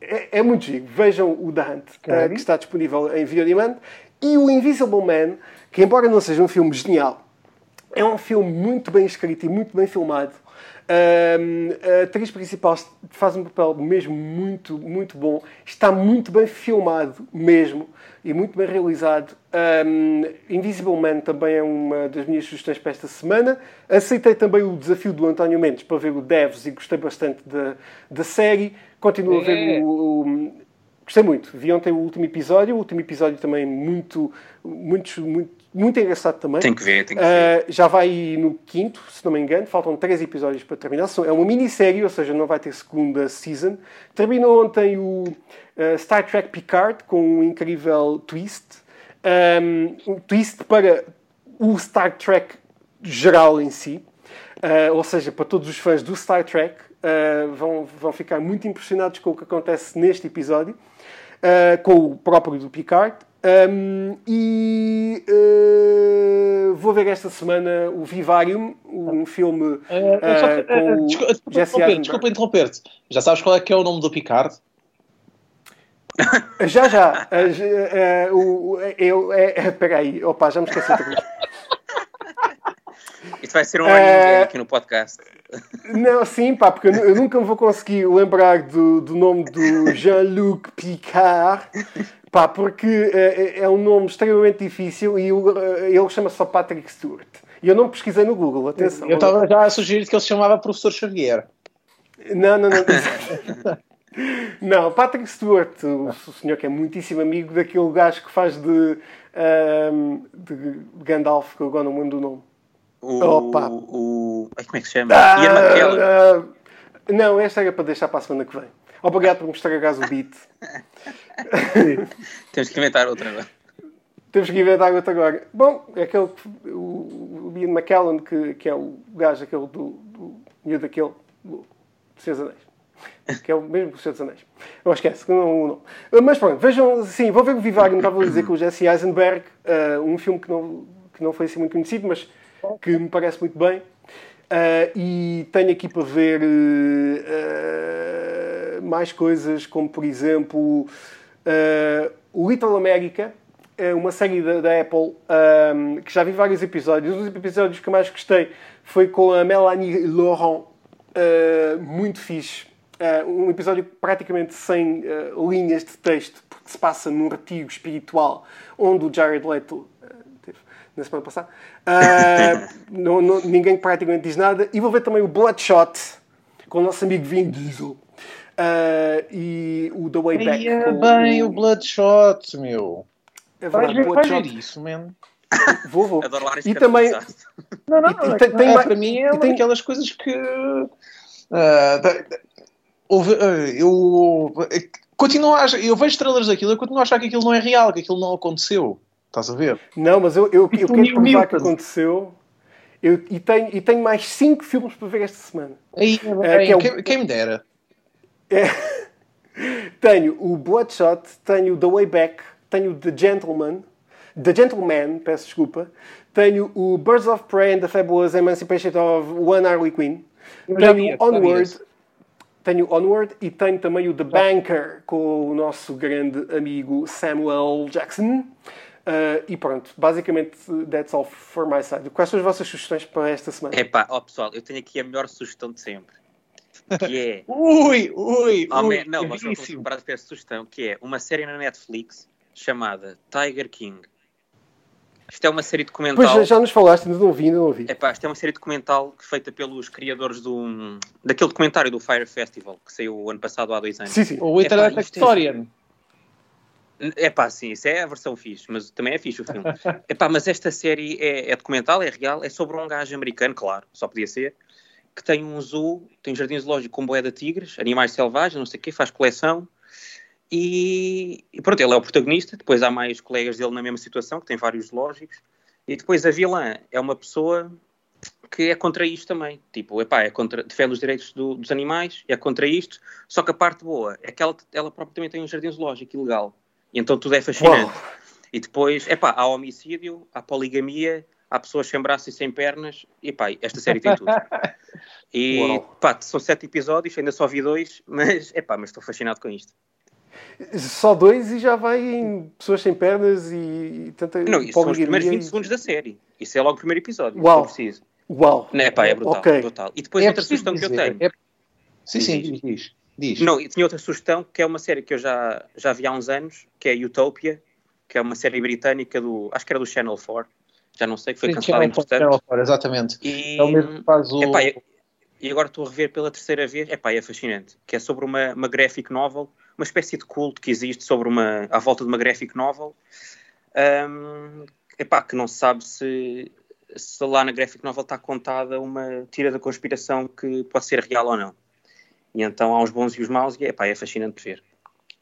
é, é muito giro. Vejam o The Hunt, uh, que está disponível em Video Demand, e o Invisible Man, que embora não seja um filme genial, é um filme muito bem escrito e muito bem filmado. A atriz principal faz um papel mesmo muito, muito bom. Está muito bem filmado mesmo e muito bem realizado. Ahm, Invisible Man também é uma das minhas sugestões para esta semana. Aceitei também o desafio do António Mendes para ver o Devs e gostei bastante da, da série. Continuo a ver É. o, o- Gostei muito. Vi ontem o último episódio. O último episódio também muito, muito, muito, muito engraçado também. Tem que ver, tem que Uh, já vai no quinto, se não me engano. Faltam três episódios para terminar. É uma minissérie, ou seja, não vai ter segunda season. Terminou ontem o uh, Star Trek Picard com um incrível twist. Um, um twist para o Star Trek geral em si. Uh, ou seja, para todos os fãs do Star Trek, vão, vão ficar muito impressionados com o que acontece neste episódio, com o próprio do Picard. Um, e uh, vou ver esta semana o Vivarium, um filme uh, eh, com desculpa, interromper, desculpa interromper-te. Já sabes qual é que é o nome do Picard? Já, já. Uh, uh, o- eu, é, peraí, opa, já me esqueci outra coisa. Isto vai ser um gag aqui no podcast. Não, sim, pá, porque eu, eu nunca me vou conseguir lembrar do, do nome do Jean-Luc Picard, pá, porque eh, é um nome extremamente difícil e o- eh, ele chama-se só Patrick Stewart. E eu não pesquisei no Google, atenção. Eu estava já a sugerir que ele se chamava Professor Xavier. Não, não, não. Não, Patrick Stewart, o, o senhor que é muitíssimo amigo daquele gajo que faz de, ahm, de Gandalf, que eu agora não lembro do nome. O, Opa. o, ai, como é que se chama? Ah, Ian McKellen. ah, não, esta era para deixar para a semana que vem. Obrigado por me estragares o beat. Temos que inventar outra agora. Temos que inventar outro agora. Bom, é aquele, que- o, o Ian McKellen, que, que é o gajo aquele do, do miúdo daquele do dos Anéis. Que é o mesmo do Senhor dos Anéis. Eu esquece, que não, não. Mas pronto, vejam, sim, vou ver o Vivarium, estava a dizer com o Jesse Eisenberg, ah, um filme que não, que não foi assim muito conhecido, mas que me parece muito bem. Ah, e tenho aqui para ver ah, mais coisas, como por exemplo ah, o Little America, é uma série da, da Apple ah, que já vi vários episódios. Um dos episódios que mais gostei foi com a Melanie Laurent, ah, muito fixe. Ah, um episódio praticamente sem ah, linhas de texto, porque se passa num retiro espiritual onde o Jared Leto teve na semana passada. Ah, não- não- ninguém praticamente diz nada. E vou ver também o Bloodshot com o nosso amigo Vin Diesel. Ah, e o The Way Back. Ia com bem o Bloodshot, meu. É verdade, ver, vais ver Bloodshot. isso, man. Vou, vou. Adoro lá E também. Não, não, E- não. e tem- tem é, para mim é uma tem- daquelas coisas que. da- da- houve, ah, eu eh, continuo a eu vejo trailers daquilo, eu continuo a achar que aquilo não é real, que aquilo não aconteceu. Estás a ver? Não, mas eu, eu, eu Tipo quero Neil provar que aconteceu. Eu, e, tenho, e tenho mais 5 filmes para ver esta semana. Aí, Eh, que é o- quem, quem me dera. É. tenho o Bloodshot, tenho o The Way Back, tenho o The Gentleman, The Gentleman, peço desculpa, tenho o Birds of Prey and the Fabulous Emancipation of One Harley Quinn, Eu tenho vi Onward, tenho Onward e tenho também o The Banker com o nosso grande amigo Samuel Jackson. Uh, e pronto, basicamente that's all for my side. Quais são as vossas sugestões para esta semana? Epá, ó pessoal, eu tenho aqui a melhor sugestão de sempre. Que é. Ui, ui, Oh, ui, man, não, mas não estou para esta sugestão, que é uma série na Netflix chamada Tiger King. Isto é uma série documental. Pois já, nos falaste, ainda não vi, ainda não vi. Epá, isto é uma série documental feita pelos criadores do, daquele documentário do Fire Festival que saiu o ano passado há dois anos. Sim, sim. O Internet Epá, é- Historian. É pá, sim, isso é a versão fixe, mas também é fixe o filme. é pá, mas esta série é, é documental, é real, é sobre um gajo americano, claro, só podia ser, que tem um zoo, tem um jardim zoológico com boé de tigres, animais selvagens, não sei o quê, faz coleção E, e pronto, ele é o protagonista. Depois há mais colegas dele na mesma situação, que têm vários zoológicos. E depois a vilã é uma pessoa que é contra isto também. Tipo, epá, é contra, defende os direitos do- dos animais, é contra isto. Só que a parte boa é que ela, ela própria também tem um jardim zoológico ilegal. E então tudo é fascinante. Uau. E depois, epá, há homicídio, há poligamia, há pessoas sem braços e sem pernas. E epá, esta série tem tudo. E Uau. pá, são sete episódios, ainda só vi dois, mas epá, mas estou fascinado com isto. Só dois e já vai em pessoas sem pernas e, e tanta Não, isso são os primeiros 20 e- segundos da série. Isso é logo o primeiro episódio. Uau. Preciso. Uau. Não, epá, é brutal, Ok. brutal. E depois É outra sugestão que eu tenho. é- Sim, sim, diz, diz. Não, e tinha outra sugestão que é uma série que eu já, já vi há uns anos, que é Utopia, que é uma série britânica do. Acho que era do Channel 4, já não sei, que foi Sim, cancelada entretanto. Channel four, exatamente. E, É o mesmo que faz o. epá, e- agora estou a rever pela terceira vez, epá, é fascinante, que é sobre uma, uma graphic novel, uma espécie de culto que existe sobre uma, à volta de uma graphic novel, Ahm, epá, que não se sabe se, se lá na graphic novel está contada uma tira da conspiração que pode ser real ou não. E então há os bons e os maus, e epá, é fascinante ver.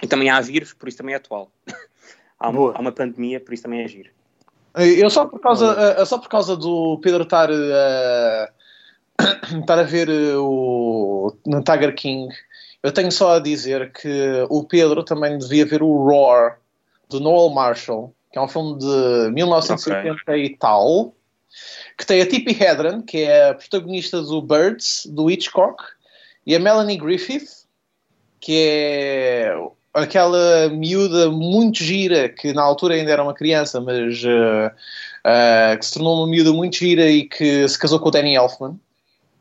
E também há vírus, por isso também é atual. há, uma, há uma pandemia, por isso também é giro. Eu só por causa, eh, só por causa do Pedro estar, eh, estar a ver eh, o no Tiger King, eu tenho só a dizer que o Pedro também devia ver o Roar do Noel Marshall, que é um filme de 1980 e tal, que tem a Tippi Hedren, que é a protagonista do Birds, do Hitchcock, e a Melanie Griffith, que é aquela miúda muito gira, que na altura ainda era uma criança, mas eh, eh, que se tornou uma miúda muito gira e que se casou com o Danny Elfman,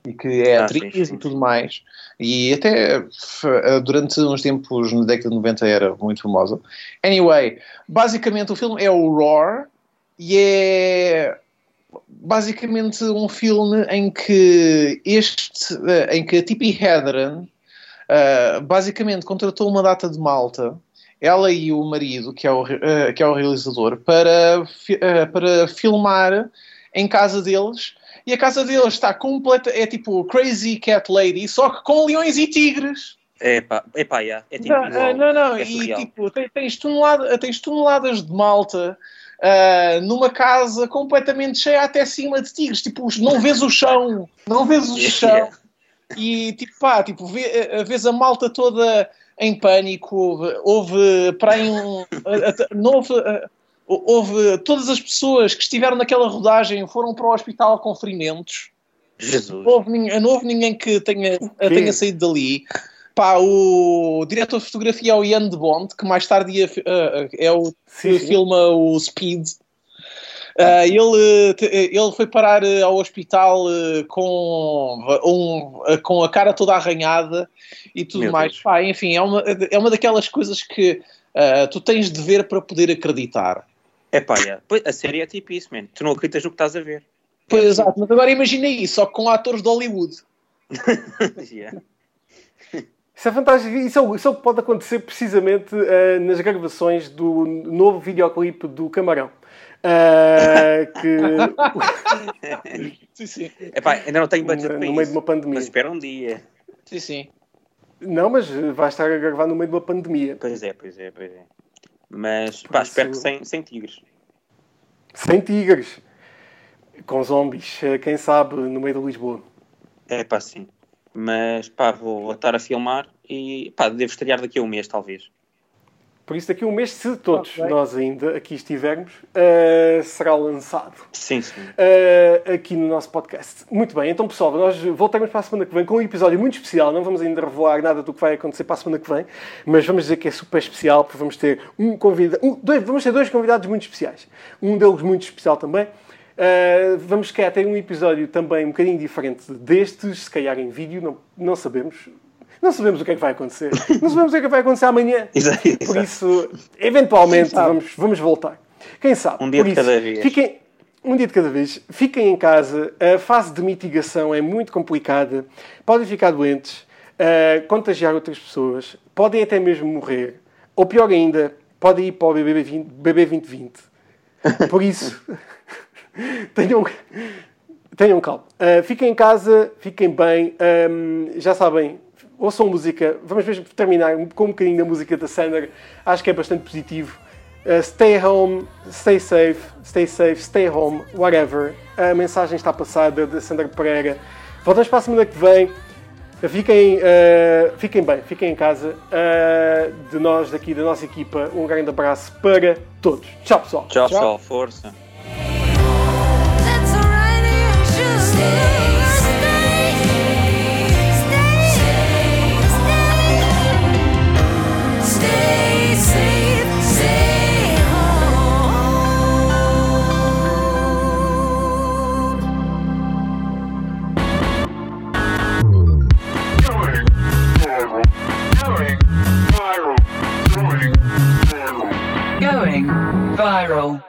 e que é Ah, atriz sim, sim, e tudo mais. E até eh, durante uns tempos, na década de 90, era muito famosa. Anyway, basicamente o filme é o Roar e é basicamente um filme em que este eh, em que a Tippi Hedren Uh, basicamente contratou uma data de malta, ela e o marido, que é o, uh, que é o realizador, para, uh, para filmar em casa deles. E a casa deles está completa, é tipo Crazy Cat Lady, só que com leões e tigres. Epá, epá, yeah, é tipo Não, igual. não, não, É e surreal. tipo, tens, tonelada- tens toneladas de malta uh, numa casa completamente cheia até cima de tigres. Tipo, não vês o chão, não vês o chão. E tipo, pá, tipo, vê, eh, vês a malta toda em pânico. Houve, para aí um. não houve, houve. Todas as pessoas que estiveram naquela rodagem foram para o hospital com ferimentos. Jesus. Não houve, ninguém, não houve ninguém que tenha, tenha saído dali. Pá, o diretor de fotografia é o Ian de Bond, que mais tarde ia, eh, é o que sim. filma o Speed. Ah, ele, te- ele foi parar eh, ao hospital eh, com, um, eh, com a cara toda arranhada e tudo Meu mais. Pá, enfim, é uma, é uma daquelas coisas que ah, tu tens de ver para poder acreditar. Yeah. Pois, a série é tipo isso, man. Tu não acreditas no que estás a ver. Pois, exato, mas agora imagina isso, só com atores de Hollywood. Yeah. Isso é fantástico. Isso é, o- isso é o que pode acontecer precisamente eh, nas gravações do novo videoclipe do Camarão. Eh, que Sim, sim. Epá, ainda não tenho budget no, no meio de uma pandemia. Mas espera um dia. Sim, sim. Não, mas vai estar a gravar no meio de uma pandemia. Pois é, pois é, pois é. Mas pá, isso- espero que sem, sem tigres. Sem tigres. Com zombies. eh, Quem sabe no meio de Lisboa. É pá, sim. Mas pá, vou voltar a filmar e pá, devo estrear daqui a um mês, talvez. Por isso, daqui a um mês, se todos nós ainda aqui estivermos, eh, será lançado. Sim, sim. uh, aqui no nosso podcast. Muito bem, então pessoal, nós voltamos para a semana que vem com um episódio muito especial. Não vamos ainda revelar nada do que vai acontecer para a semana que vem, mas vamos dizer que é super especial porque vamos ter um convidado, um, dois, vamos ter dois convidados muito especiais. Um deles muito especial também. Uh, vamos querer ter um episódio também um bocadinho diferente destes, se calhar em vídeo, não, não sabemos. Não sabemos o que é que vai acontecer. Não sabemos o que é que vai acontecer amanhã. Exato, Por isso, eventualmente, vamos, vamos voltar. Quem sabe? Um dia Por de isso, cada vez. Fiquem, um dia de cada vez. Fiquem em casa. A fase de mitigação é muito complicada. Podem ficar doentes, eh, contagiar outras pessoas, podem até mesmo morrer. Ou pior ainda, podem ir para o BB, 20, BB 2020. Por isso, tenham, tenham calma. Eh, fiquem em casa, fiquem bem. Ahm, já sabem, ouçam música. Vamos mesmo terminar com um bocadinho da música da Sander. Acho que é bastante positivo. Uh, stay home, stay safe, stay safe, stay home, whatever. A mensagem está passada da Sandra Pereira. Voltamos para a semana que vem. Fiquem, uh, fiquem bem, fiquem em casa. Uh, de nós, daqui, da nossa equipa, um grande abraço para todos. Tchau, pessoal. Tchau, pessoal. Força. Viral.